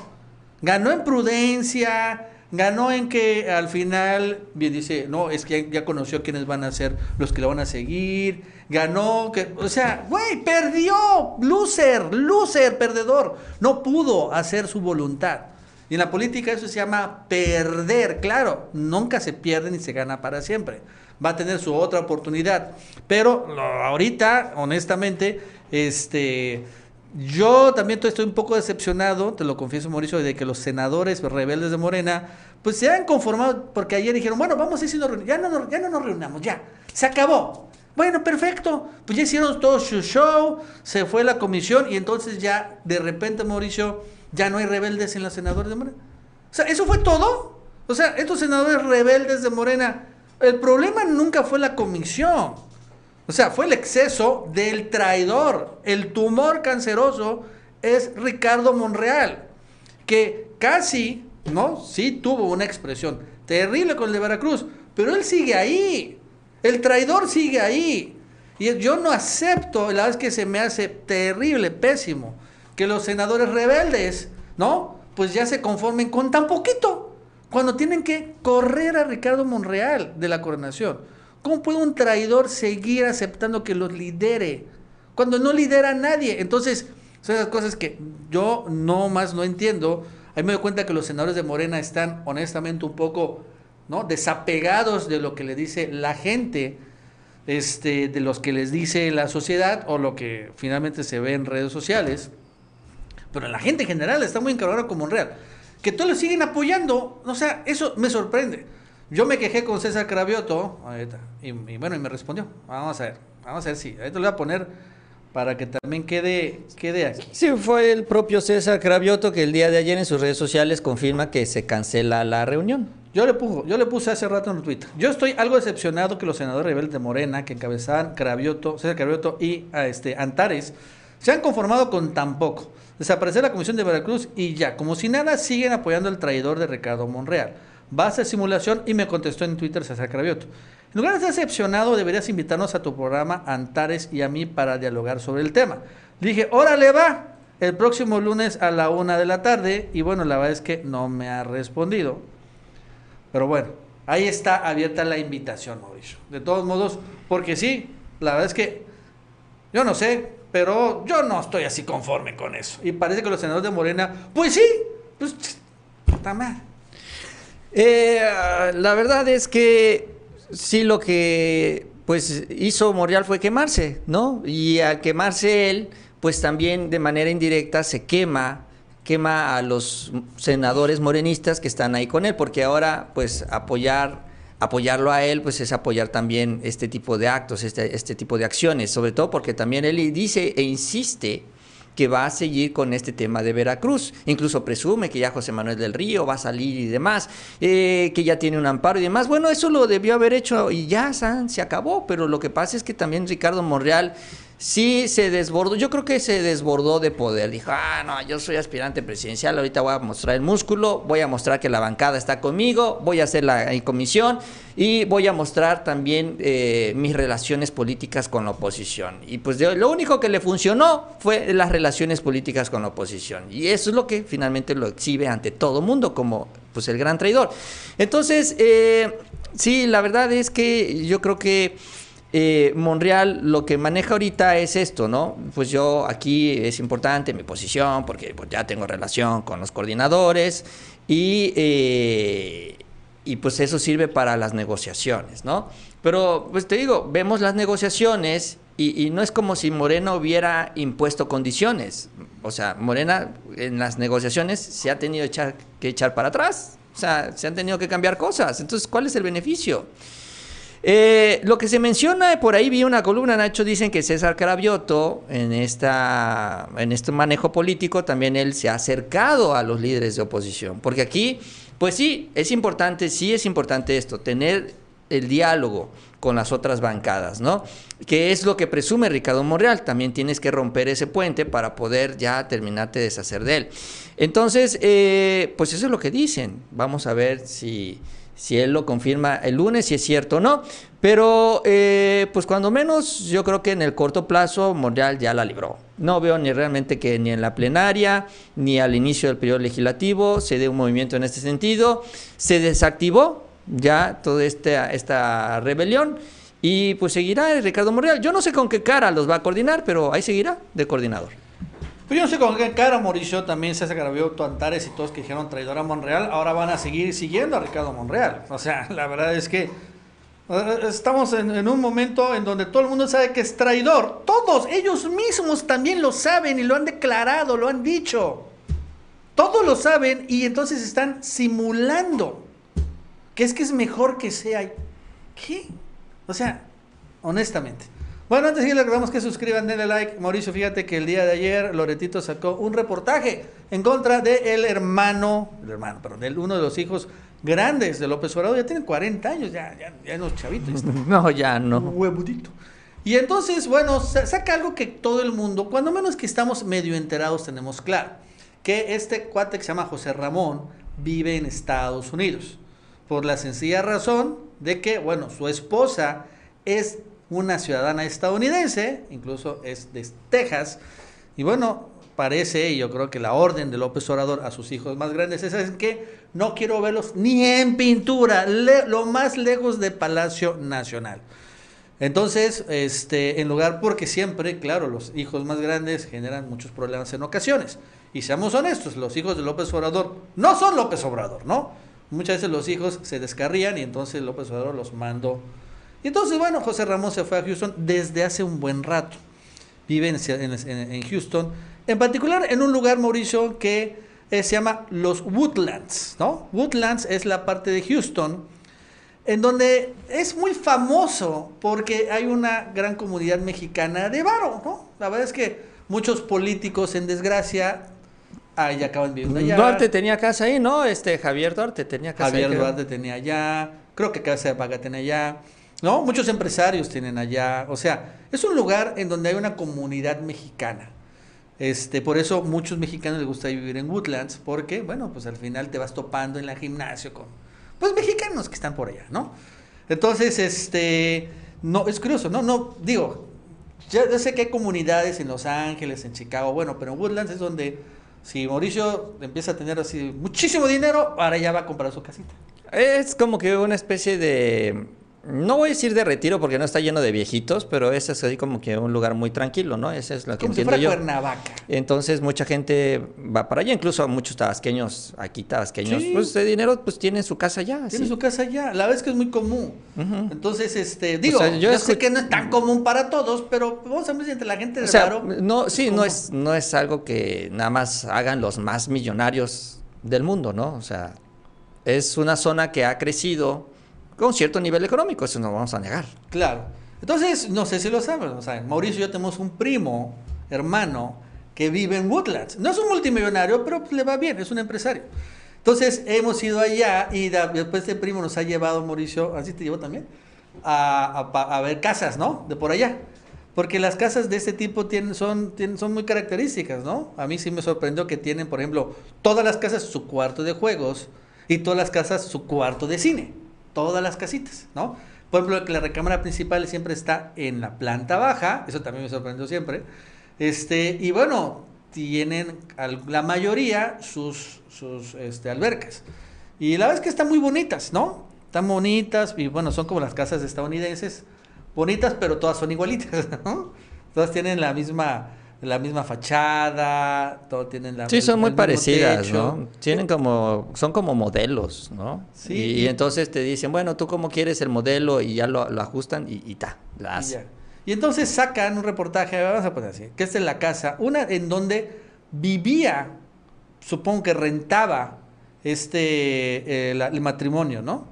Ganó en prudencia, Ganó en que al final, bien dice, no, es que ya, conoció quiénes van a ser los que lo van a seguir. Ganó, que, o sea, güey, perdió. Loser, loser, perdedor. No pudo hacer su voluntad. Y en la política eso se llama perder. Claro, nunca se pierde ni se gana para siempre. Va a tener su otra oportunidad. Pero ahorita, honestamente, este yo también estoy un poco decepcionado, te lo confieso Mauricio, de que los senadores rebeldes de Morena pues se han conformado porque ayer dijeron, bueno, vamos a ir ya no, ya no nos reunamos, ya, se acabó. Bueno, perfecto, pues ya hicieron todo su show, se fue la comisión y entonces ya de repente Mauricio, ya no hay rebeldes en los senadores de Morena. O sea, eso fue todo. O sea, estos senadores rebeldes de Morena, el problema nunca fue la comisión. O sea, fue el exceso del traidor. El tumor canceroso es Ricardo Monreal, que casi, ¿no? Sí tuvo una expresión terrible con el de Veracruz, pero él sigue ahí. El traidor sigue ahí. Y yo no acepto, la es que se me hace terrible, pésimo, que los senadores rebeldes, ¿no? Pues ya se conformen con tan poquito, cuando tienen que correr a Ricardo Monreal de la coronación. ¿Cómo puede un traidor seguir aceptando que los lidere cuando no lidera a nadie? Entonces, son esas cosas que yo no más no entiendo. Ahí me doy cuenta que los senadores de Morena están honestamente un poco ¿no? desapegados de lo que le dice la gente, este, de los que les dice la sociedad o lo que finalmente se ve en redes sociales. Pero la gente en general está muy encargada como Monreal. Que todos lo siguen apoyando, o sea, eso me sorprende. Yo me quejé con César Cravioto, y, y, bueno, y me respondió. Vamos a ver, vamos a ver si. Sí. Ahorita le voy a poner para que también quede, quede aquí. Sí, fue el propio César Cravioto que el día de ayer en sus redes sociales confirma que se cancela la reunión. Yo le, puse, yo le puse hace rato en el Twitter. Yo estoy algo decepcionado que los senadores rebeldes de Morena, que encabezaban Cravioto, César Cravioto y a este, Antares, se han conformado con tan poco. Desaparecer la Comisión de Veracruz y ya, como si nada, siguen apoyando al traidor de Ricardo Monreal. Va a simulación y me contestó en Twitter César Cravioto. En lugar de estar decepcionado, deberías invitarnos a tu programa Antares y a mí para dialogar sobre el tema. Le dije, órale va, el próximo lunes a la una de la tarde. Y bueno, la verdad es que no me ha respondido. Pero bueno, ahí está abierta la invitación, Mauricio. De todos modos, porque sí, la verdad es que yo no sé, pero yo no estoy así conforme con eso. Y parece que los senadores de Morena, pues sí, pues está mal. Eh, la verdad es que sí lo que pues hizo Monreal fue quemarse, ¿no? Y al quemarse él, pues también de manera indirecta se quema quema a los senadores morenistas que están ahí con él, porque ahora pues apoyar apoyarlo a él pues es apoyar también este tipo de actos, este, este tipo de acciones, sobre todo porque también él dice e insiste que va a seguir con este tema de Veracruz. Incluso presume que ya José Manuel del Río va a salir y demás, eh, que ya tiene un amparo y demás. Bueno, eso lo debió haber hecho y ya se acabó, pero lo que pasa es que también Ricardo Monreal sí se desbordó, yo creo que se desbordó de poder. Dijo, ah, no, yo soy aspirante presidencial, ahorita voy a mostrar el músculo, voy a mostrar que la bancada está conmigo, voy a hacer la comisión y voy a mostrar también eh, mis relaciones políticas con la oposición. Y pues lo único que le funcionó fue las relaciones políticas con la oposición. Y eso es lo que finalmente lo exhibe ante todo mundo como pues el gran traidor. Entonces, eh, sí, la verdad es que yo creo que eh, Monreal lo que maneja ahorita es esto, ¿no? Pues yo aquí es importante mi posición porque pues, ya tengo relación con los coordinadores y, eh, y pues eso sirve para las negociaciones, ¿no? Pero pues te digo, vemos las negociaciones y, no es como si Morena hubiera impuesto condiciones. O sea, Morena en las negociaciones se ha tenido que echar para atrás. O sea, se han tenido que cambiar cosas. Entonces, ¿cuál es el beneficio? Eh, lo que se menciona, por ahí vi una columna, Nacho, dicen que César Carabioto, en, esta, en este manejo político, también él se ha acercado a los líderes de oposición. Porque aquí, pues sí, es importante, sí es importante esto, tener el diálogo con las otras bancadas, ¿no? Que es lo que presume Ricardo Monreal. También tienes que romper ese puente para poder ya terminarte de deshacer de él. Entonces, eh, pues eso es lo que dicen. Vamos a ver si si él lo confirma el lunes, si es cierto o no. Pero, eh, pues cuando menos, yo creo que en el corto plazo Monreal ya la libró. No veo ni realmente que ni en la plenaria, ni al inicio del periodo legislativo se dé un movimiento en este sentido. Se desactivó ya toda esta, esta rebelión y pues seguirá Ricardo Monreal. Yo no sé con qué cara los va a coordinar, pero ahí seguirá de coordinador. Pues yo no sé con qué cara Mauricio también se Garavioto, Antares y todos que dijeron traidor a Monreal, ahora van a seguir siguiendo a Ricardo Monreal. O sea, la verdad es que eh, estamos en, un momento en donde todo el mundo sabe que es traidor. Todos, ellos mismos también lo saben y lo han declarado, lo han dicho. Todos lo saben y entonces están simulando que es que es mejor que sea. ¿Qué? O sea, honestamente. Bueno, antes de que les recordamos que suscriban, denle like. Mauricio, fíjate que el día de ayer Loretito sacó un reportaje en contra del hermano, el hermano, perdón, del uno de los hijos grandes de López Obrador. Ya tienen 40 años, ya, ya, ya no chavitos. No, ya no. Un huevudito. Y entonces, bueno, saca algo que todo el mundo, cuando menos que estamos medio enterados, tenemos claro. Que este cuate que se llama José Ramón vive en Estados Unidos. Por la sencilla razón de que, bueno, su esposa es una ciudadana estadounidense, incluso es de Texas, y bueno, parece, y yo creo que la orden de López Obrador a sus hijos más grandes es, que no quiero verlos ni en pintura, lo más lejos de Palacio Nacional. Entonces, este, en lugar, porque siempre, claro, los hijos más grandes generan muchos problemas en ocasiones. Y seamos honestos, los hijos de López Obrador no son López Obrador, ¿no? Muchas veces los hijos se descarrían y entonces López Obrador los mandó y entonces, bueno, José Ramón se fue a Houston desde hace un buen rato. Vive en, Houston, en particular en un lugar, Mauricio, que eh, se llama los Woodlands, ¿no? Woodlands es la parte de Houston en donde es muy famoso porque hay una gran comunidad mexicana de varo, ¿no? La verdad es que muchos políticos en desgracia ahí acaban viviendo allá. Duarte tenía casa ahí, ¿no? Este Javier Duarte tenía casa Javier ahí. Duarte tenía allá, creo que Casa de Paga tenía allá, ¿no? Muchos empresarios tienen allá, o sea, es un lugar en donde hay una comunidad mexicana. Este, por eso muchos mexicanos les gusta vivir en Woodlands, porque, bueno, pues al final te vas topando en la gimnasio con, pues, mexicanos que están por allá, ¿no? Entonces, este, no, es curioso, ¿no? No, digo, ya, sé que hay comunidades en Los Ángeles, en Chicago, bueno, pero en Woodlands es donde, si Mauricio empieza a tener así muchísimo dinero, ahora ya va a comprar su casita. Es como que una especie de. No voy a decir de retiro porque no está lleno de viejitos, pero ese es así como que un lugar muy tranquilo, ¿no? Ese es lo que Como si entiendo fuera yo. Cuernavaca. Entonces mucha gente va para allá, incluso muchos tabasqueños, aquí tabasqueños, Sí. pues de dinero, pues tienen su casa allá. Tiene sí. su casa allá. La verdad es que es muy común. Entonces, este, digo, sea, yo sé que no es tan común para todos, pero vamos a ver si entre la gente de O sea, varo, no, sí, no es, no es algo que nada más hagan los más millonarios del mundo, ¿no? O sea, es una zona que ha crecido con cierto nivel económico, eso no vamos a negar. Claro. Entonces, no sé si lo saben, Mauricio y yo tenemos un primo, hermano, que vive en Woodlands. No es un multimillonario, pero pues, le va bien, es un empresario. Entonces, hemos ido allá y después este primo nos ha llevado, Mauricio, así te llevó también, a, ver casas, ¿no? De por allá. Porque las casas de este tipo son, son muy características, ¿no? A mí sí me sorprendió que tienen, por ejemplo, todas las casas su cuarto de juegos y todas las casas su cuarto de cine. Todas las casitas, ¿no? Por ejemplo, la recámara principal siempre está en la planta baja, eso también me sorprendió siempre. Este, y bueno, tienen la mayoría sus, sus este, albercas. Y la verdad es que están muy bonitas, ¿no? Están bonitas y bueno, son como las casas estadounidenses, bonitas, pero todas son igualitas, ¿no? Todas tienen la misma, la misma fachada, todo tienen la Sí, son el muy parecidas, techo. ¿no? Tienen como, son como modelos, ¿no? Sí, Y, y- entonces te dicen, bueno, tú cómo quieres el modelo y ya lo, lo ajustan y, y ta, la hacen. Y entonces sacan un reportaje, vamos a poner así, que esta es la casa, una en donde vivía, supongo que rentaba este eh, la- el matrimonio, ¿no?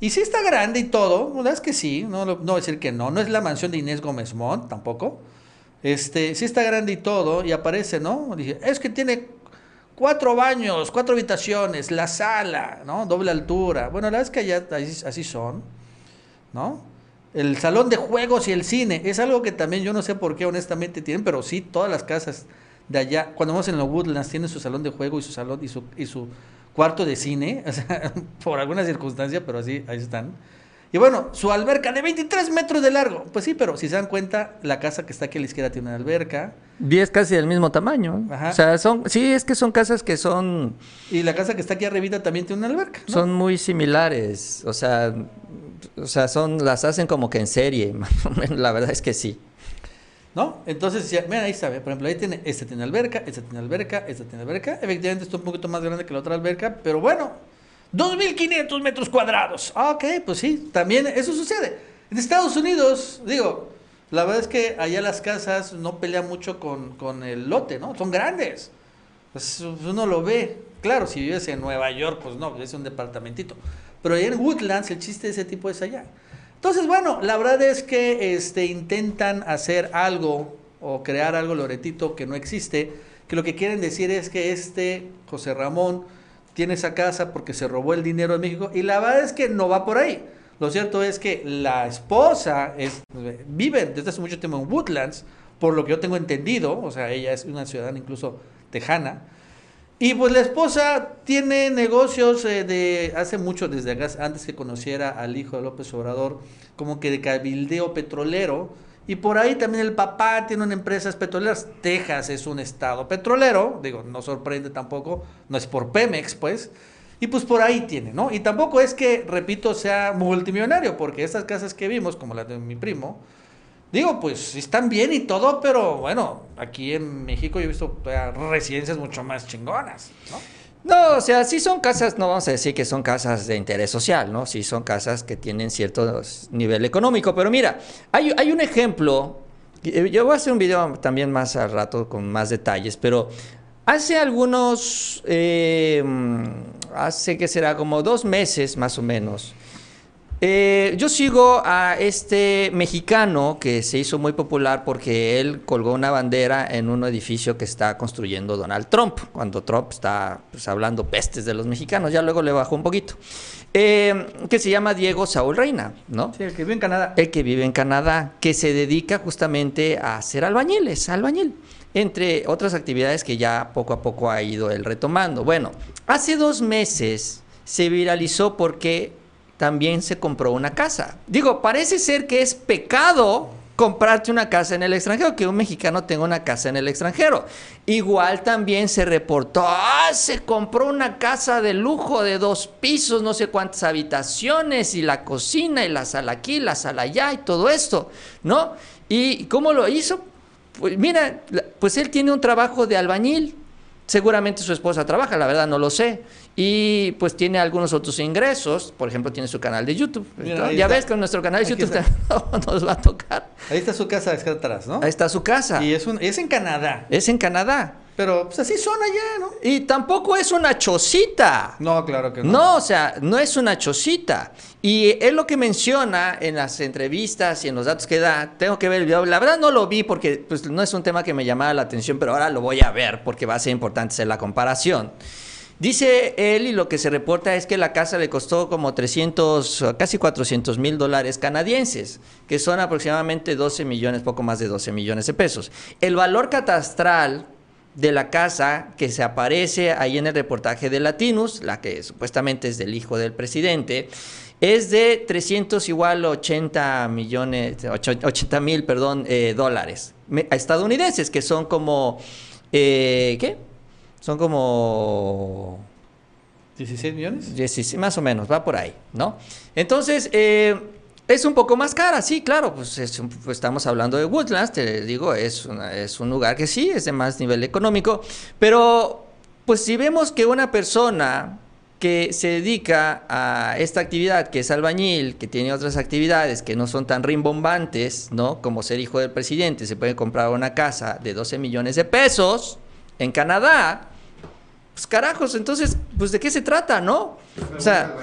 Y sí está grande y todo, la verdad es que sí, no, no decir que no, no es la mansión de Inés Gómez Montt tampoco. Este, sí está grande y todo, y aparece, ¿no? Dije, es que tiene cuatro baños, cuatro habitaciones, la sala, ¿no? Doble altura. Bueno, la verdad es que allá así, son, ¿no? El salón de juegos y el cine es algo que también yo no sé por qué honestamente tienen, pero sí todas las casas de allá, cuando vamos en los Woodlands tienen su salón de juego y su salón y su, y su cuarto de cine, por alguna circunstancia, pero así ahí están. Y bueno, su alberca de 23 metros de largo. Pues sí, pero si se dan cuenta, la casa que está aquí a la izquierda tiene una alberca. Y es casi del mismo tamaño. Ajá. O sea, son, sí, es que son casas que son, Y la casa que está aquí arribita también tiene una alberca. ¿no? son muy similares. O sea, o sea, son, las hacen como que en serie, más o menos. La verdad es que sí. ¿No? Entonces, ya, mira, ahí ve, por ejemplo, ahí tiene, este tiene alberca, este tiene alberca, este tiene alberca. Efectivamente, está un poquito más grande que la otra alberca, pero bueno, 2.500 metros cuadrados. Ah, ok, pues sí, también eso sucede. En Estados Unidos, digo, la verdad es que allá las casas no pelean mucho con, con el lote, ¿no? Son grandes. Pues uno lo ve. Claro, si vives en Nueva York, pues no, es un departamentito. Pero allá en Woodlands, el chiste de ese tipo es allá. Entonces, bueno, la verdad es que este, intentan hacer algo o crear algo Loretito que no existe, que lo que quieren decir es que este José Ramón tiene esa casa porque se robó el dinero de México y la verdad es que no va por ahí. Lo cierto es que la esposa es, vive desde hace mucho tiempo en Woodlands, por lo que yo tengo entendido, o sea, ella es una ciudadana incluso tejana, y pues la esposa tiene negocios eh, de hace mucho, desde acá, antes que conociera al hijo de López Obrador, como que de cabildeo petrolero. Y por ahí también el papá tiene una empresa petroleras. Texas es un estado petrolero, digo, no sorprende tampoco, no es por Pemex, pues. Y pues por ahí tiene, ¿no? Y tampoco es que, repito, sea multimillonario, porque estas casas que vimos, como la de mi primo, Digo, pues están bien y todo, pero bueno, aquí en México yo he visto todavía residencias mucho más chingonas, ¿no? No, o sea, sí son casas, no vamos a decir que son casas de interés social, ¿no? Sí son casas que tienen cierto nivel económico. Pero mira, hay, hay un ejemplo, eh, yo voy a hacer un video también más al rato con más detalles, pero hace algunos, eh, mm, hace que será como dos meses más o menos, Eh, yo sigo a este mexicano que se hizo muy popular porque él colgó una bandera en un edificio que está construyendo Donald Trump, cuando Trump está pues, hablando pestes de los mexicanos, ya luego le bajó un poquito. Eh, que se llama Diego Saúl Reina, ¿no? Sí, el que vive en Canadá. El que vive en Canadá, que se dedica justamente a hacer albañiles, albañil, entre otras actividades que ya poco a poco ha ido él retomando. Bueno, hace dos meses se viralizó porque también se compró una casa. Digo, parece ser que es pecado comprarte una casa en el extranjero, que un mexicano tenga una casa en el extranjero. Igual también se reportó, ah, se compró una casa de lujo de dos pisos, no sé cuántas habitaciones, y la cocina, y la sala aquí, la sala allá, y todo esto, ¿no? ¿Y cómo lo hizo? Pues mira, pues él tiene un trabajo de albañil, seguramente su esposa trabaja, la verdad no lo sé. Y pues tiene algunos otros ingresos, por ejemplo, tiene su canal de YouTube. Mira, ya está. ves que nuestro canal de Aquí YouTube está. nos va a tocar. Ahí está su casa, es atrás, ¿no? Ahí está su casa. Y es, un, es en Canadá. Es en Canadá. Pero pues así son allá, ¿no? Y tampoco es una chocita. No, claro que no. No, o sea, no es una chocita. Y él lo que menciona en las entrevistas y en los datos que da, tengo que ver el video. La verdad no lo vi porque pues, no es un tema que me llamaba la atención, pero ahora lo voy a ver porque va a ser importante hacer la comparación. Dice él y lo que se reporta es que la casa le costó como 300, casi 400 mil dólares canadienses, que son aproximadamente 12 millones, poco más de 12 millones de pesos. El valor catastral de la casa que se aparece ahí en el reportaje de Latinus, la que supuestamente es del hijo del presidente, es de 300 igual 80 millones, 80 mil, perdón, eh, dólares estadounidenses, que son como, eh, ¿qué? Son como 16 millones. 16, más o menos, va por ahí, ¿no? Entonces, eh, es un poco más cara, sí, claro, pues, pues estamos hablando de Woodlands, te digo, es, una- es un lugar que sí, es de más nivel económico, pero pues si vemos que una persona que se dedica a esta actividad, que es albañil, que tiene otras actividades que no son tan rimbombantes, ¿no? Como ser hijo del presidente, se puede comprar una casa de 12 millones de pesos en Canadá, pues carajos, entonces, pues de qué se trata, ¿no? O sea,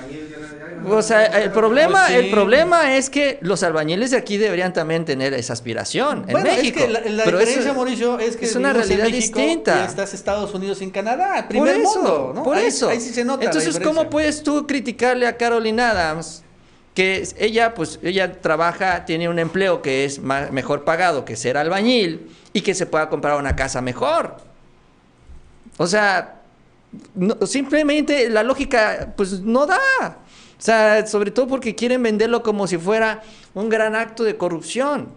o sea, el problema, Pues sí. el problema es que los albañiles de aquí deberían también tener esa aspiración en Bueno, México. es que la, la Pero diferencia, Mauricio, es que es una en realidad México distinta. Y estás Estados Unidos sin Canadá, Por primer eso, mundo, ¿no? por ahí, eso. ahí sí se nota la Entonces. ¿cómo puedes tú criticarle a Caroline Adams que es- ella, pues, ella trabaja, tiene un empleo que es ma- mejor pagado que ser albañil y que se pueda comprar una casa mejor? O sea, simplemente la lógica, pues, no da. O sea, sobre todo porque quieren venderlo como si fuera un gran acto de corrupción.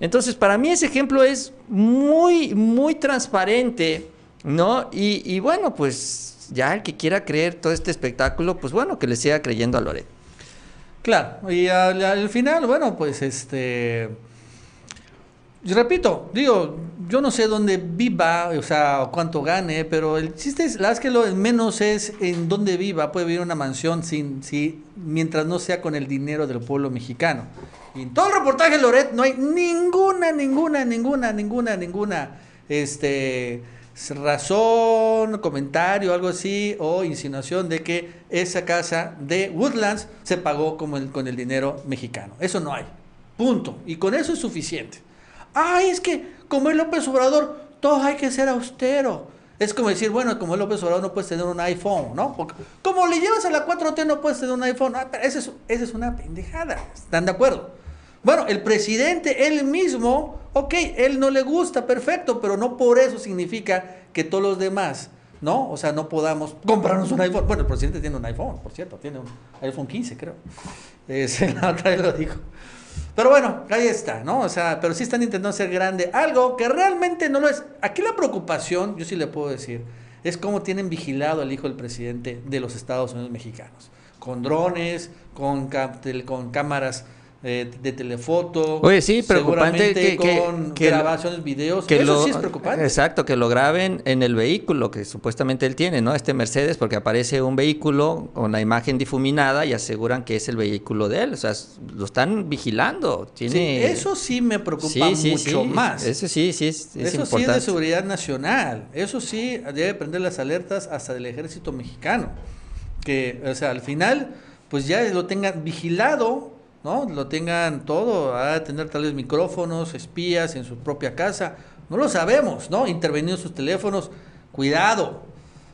Entonces, para mí ese ejemplo es muy, muy transparente, ¿no? Y, y bueno, pues ya el que quiera creer todo este espectáculo, pues bueno, que le siga creyendo a Loret. Claro, y al final, bueno, pues este. Y repito, digo, yo no sé dónde viva, o sea, cuánto gane, pero el chiste es, la verdad que lo menos es en dónde viva, puede vivir una mansión sin, sí, mientras no sea con el dinero del pueblo mexicano. Y en todo el reportaje Loret no hay ninguna, ninguna, ninguna, ninguna, ninguna, este, razón, comentario, algo así, o insinuación de que esa casa de Woodlands se pagó como el, con el dinero mexicano. Eso no hay. Punto. Y con eso es suficiente. Ay, es que como es López Obrador, todo hay que ser austero. Es como decir, bueno, como es López Obrador no puedes tener un iPhone, ¿no? Porque como le llevas a la 4T no puedes tener un iPhone. Ah, pero esa es, esa es una pendejada. ¿Están de acuerdo? Bueno, el presidente, él mismo, ok, él no le gusta, perfecto, pero no por eso significa que todos los demás, ¿no? O sea, no podamos comprarnos un iPhone. Bueno, el presidente tiene un iPhone, por cierto, tiene un iPhone 15, creo. La otra vez lo dijo. Pero bueno, ahí está, ¿no? O sea, pero sí están intentando hacer grande algo que realmente no lo es. Aquí la preocupación, yo sí le puedo decir, es cómo tienen vigilado al hijo del presidente de los Estados Unidos mexicanos. Con drones, con, con cámaras eh, de telefoto. Oye, sí, preocupante que- con que grabaciones, videos. Que Eso lo- sí es preocupante. Exacto, que lo graben en el vehículo que supuestamente él tiene, ¿no? Este Mercedes, porque aparece un vehículo con la imagen difuminada y aseguran que es el vehículo de él. O sea, lo están vigilando. Sí, Tiene... eso sí me preocupa Sí, sí, mucho sí. más. Eso sí, sí, es, es Eso sí es de seguridad nacional. Eso sí debe prender las alertas hasta del ejército mexicano. Que, o sea, al final, pues ya lo tengan vigilado, ¿no? Lo tengan todo, a tener tal vez micrófonos, espías en su propia casa, no lo sabemos, ¿no? Intervenido sus teléfonos, cuidado.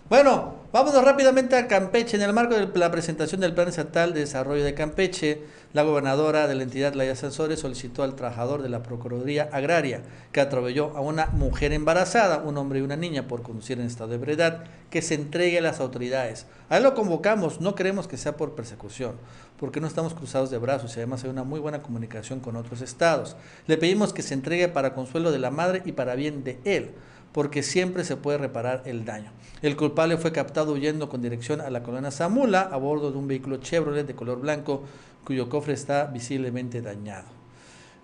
Bueno, vámonos rápidamente a Campeche. En el marco de la presentación del Plan Estatal de Desarrollo de Campeche, la gobernadora de la entidad, Laia Sansores, solicitó al trabajador de la Procuraduría Agraria que atropelló a una mujer embarazada, un hombre y una niña, por conducir en estado de ebriedad, que se entregue a las autoridades. A él lo convocamos, no queremos que sea por persecución, porque no estamos cruzados de brazos y además hay una muy buena comunicación con otros estados. Le pedimos que se entregue para consuelo de la madre y para bien de él porque siempre se puede reparar el daño. El culpable fue captado huyendo con dirección a la colonia Zamula a bordo de un vehículo Chevrolet de color blanco cuyo cofre está visiblemente dañado.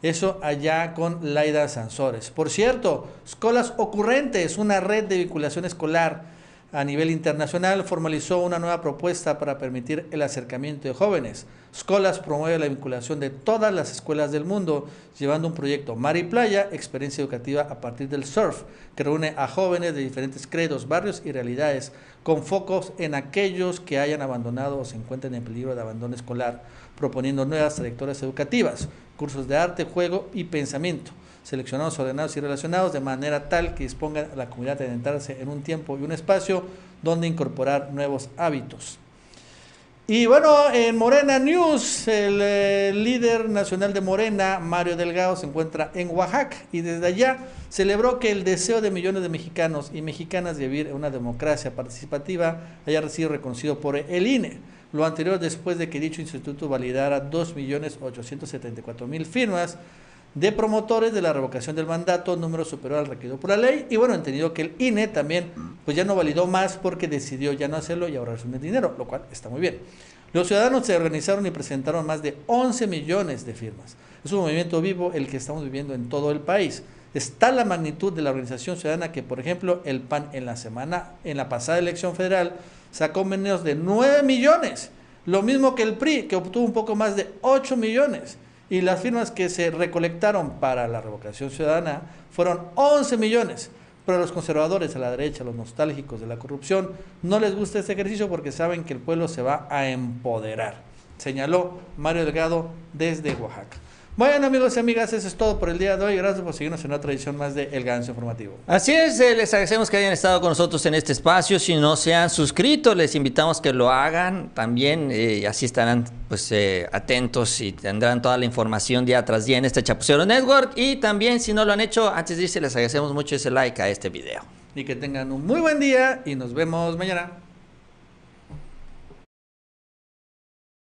Eso allá con Laida Sansores. Por cierto, Escolas Ocurrentes, una red de vinculación escolar a nivel internacional, formalizó una nueva propuesta para permitir el acercamiento de jóvenes. Escolas promueve la vinculación de todas las escuelas del mundo, llevando un proyecto Mar y Playa, experiencia educativa a partir del surf, que reúne a jóvenes de diferentes credos, barrios y realidades, con focos en aquellos que hayan abandonado o se encuentren en peligro de abandono escolar, proponiendo nuevas trayectorias educativas, cursos de arte, juego y pensamiento seleccionados, ordenados y relacionados de manera tal que disponga a la comunidad de adentrarse en un tiempo y un espacio donde incorporar nuevos hábitos. Y bueno, en Morena News, el, eh, líder nacional de Morena, Mario Delgado, se encuentra en Oaxaca y desde allá celebró que el deseo de millones de mexicanos y mexicanas de vivir en una democracia participativa haya sido reconocido por el INE. Lo anterior después de que dicho instituto validara 2.874.000 firmas de promotores de la revocación del mandato, número superior al requerido por la ley. Y bueno, entendido que el INE también pues ya no validó más porque decidió ya no hacerlo y ahorrarse un dinero, lo cual está muy bien. Los ciudadanos se organizaron y presentaron más de 11 millones de firmas. Es un movimiento vivo el que estamos viviendo en todo el país. Está la magnitud de la organización ciudadana que, por ejemplo, el PAN en la semana, en la pasada elección federal, sacó menos de 9 millones. Lo mismo que el PRI, que obtuvo un poco más de 8 millones. Y las firmas que se recolectaron para la revocación ciudadana fueron 11 millones. Pero a los conservadores, a la derecha, los nostálgicos de la corrupción, no les gusta este ejercicio porque saben que el pueblo se va a empoderar, señaló Mario Delgado desde Oaxaca. Bueno amigos y amigas, eso es todo por el día de hoy. Gracias por seguirnos en otra edición más de El Ganso Informativo. Así es, eh, les agradecemos que hayan estado con nosotros en este espacio. Si no se han suscrito, les invitamos que lo hagan también. Eh, así estarán pues eh, atentos y tendrán toda la información día tras día en este Chapucero Network. Y también si no lo han hecho, antes de irse les agradecemos mucho ese like a este video. Y que tengan un muy buen día y nos vemos mañana.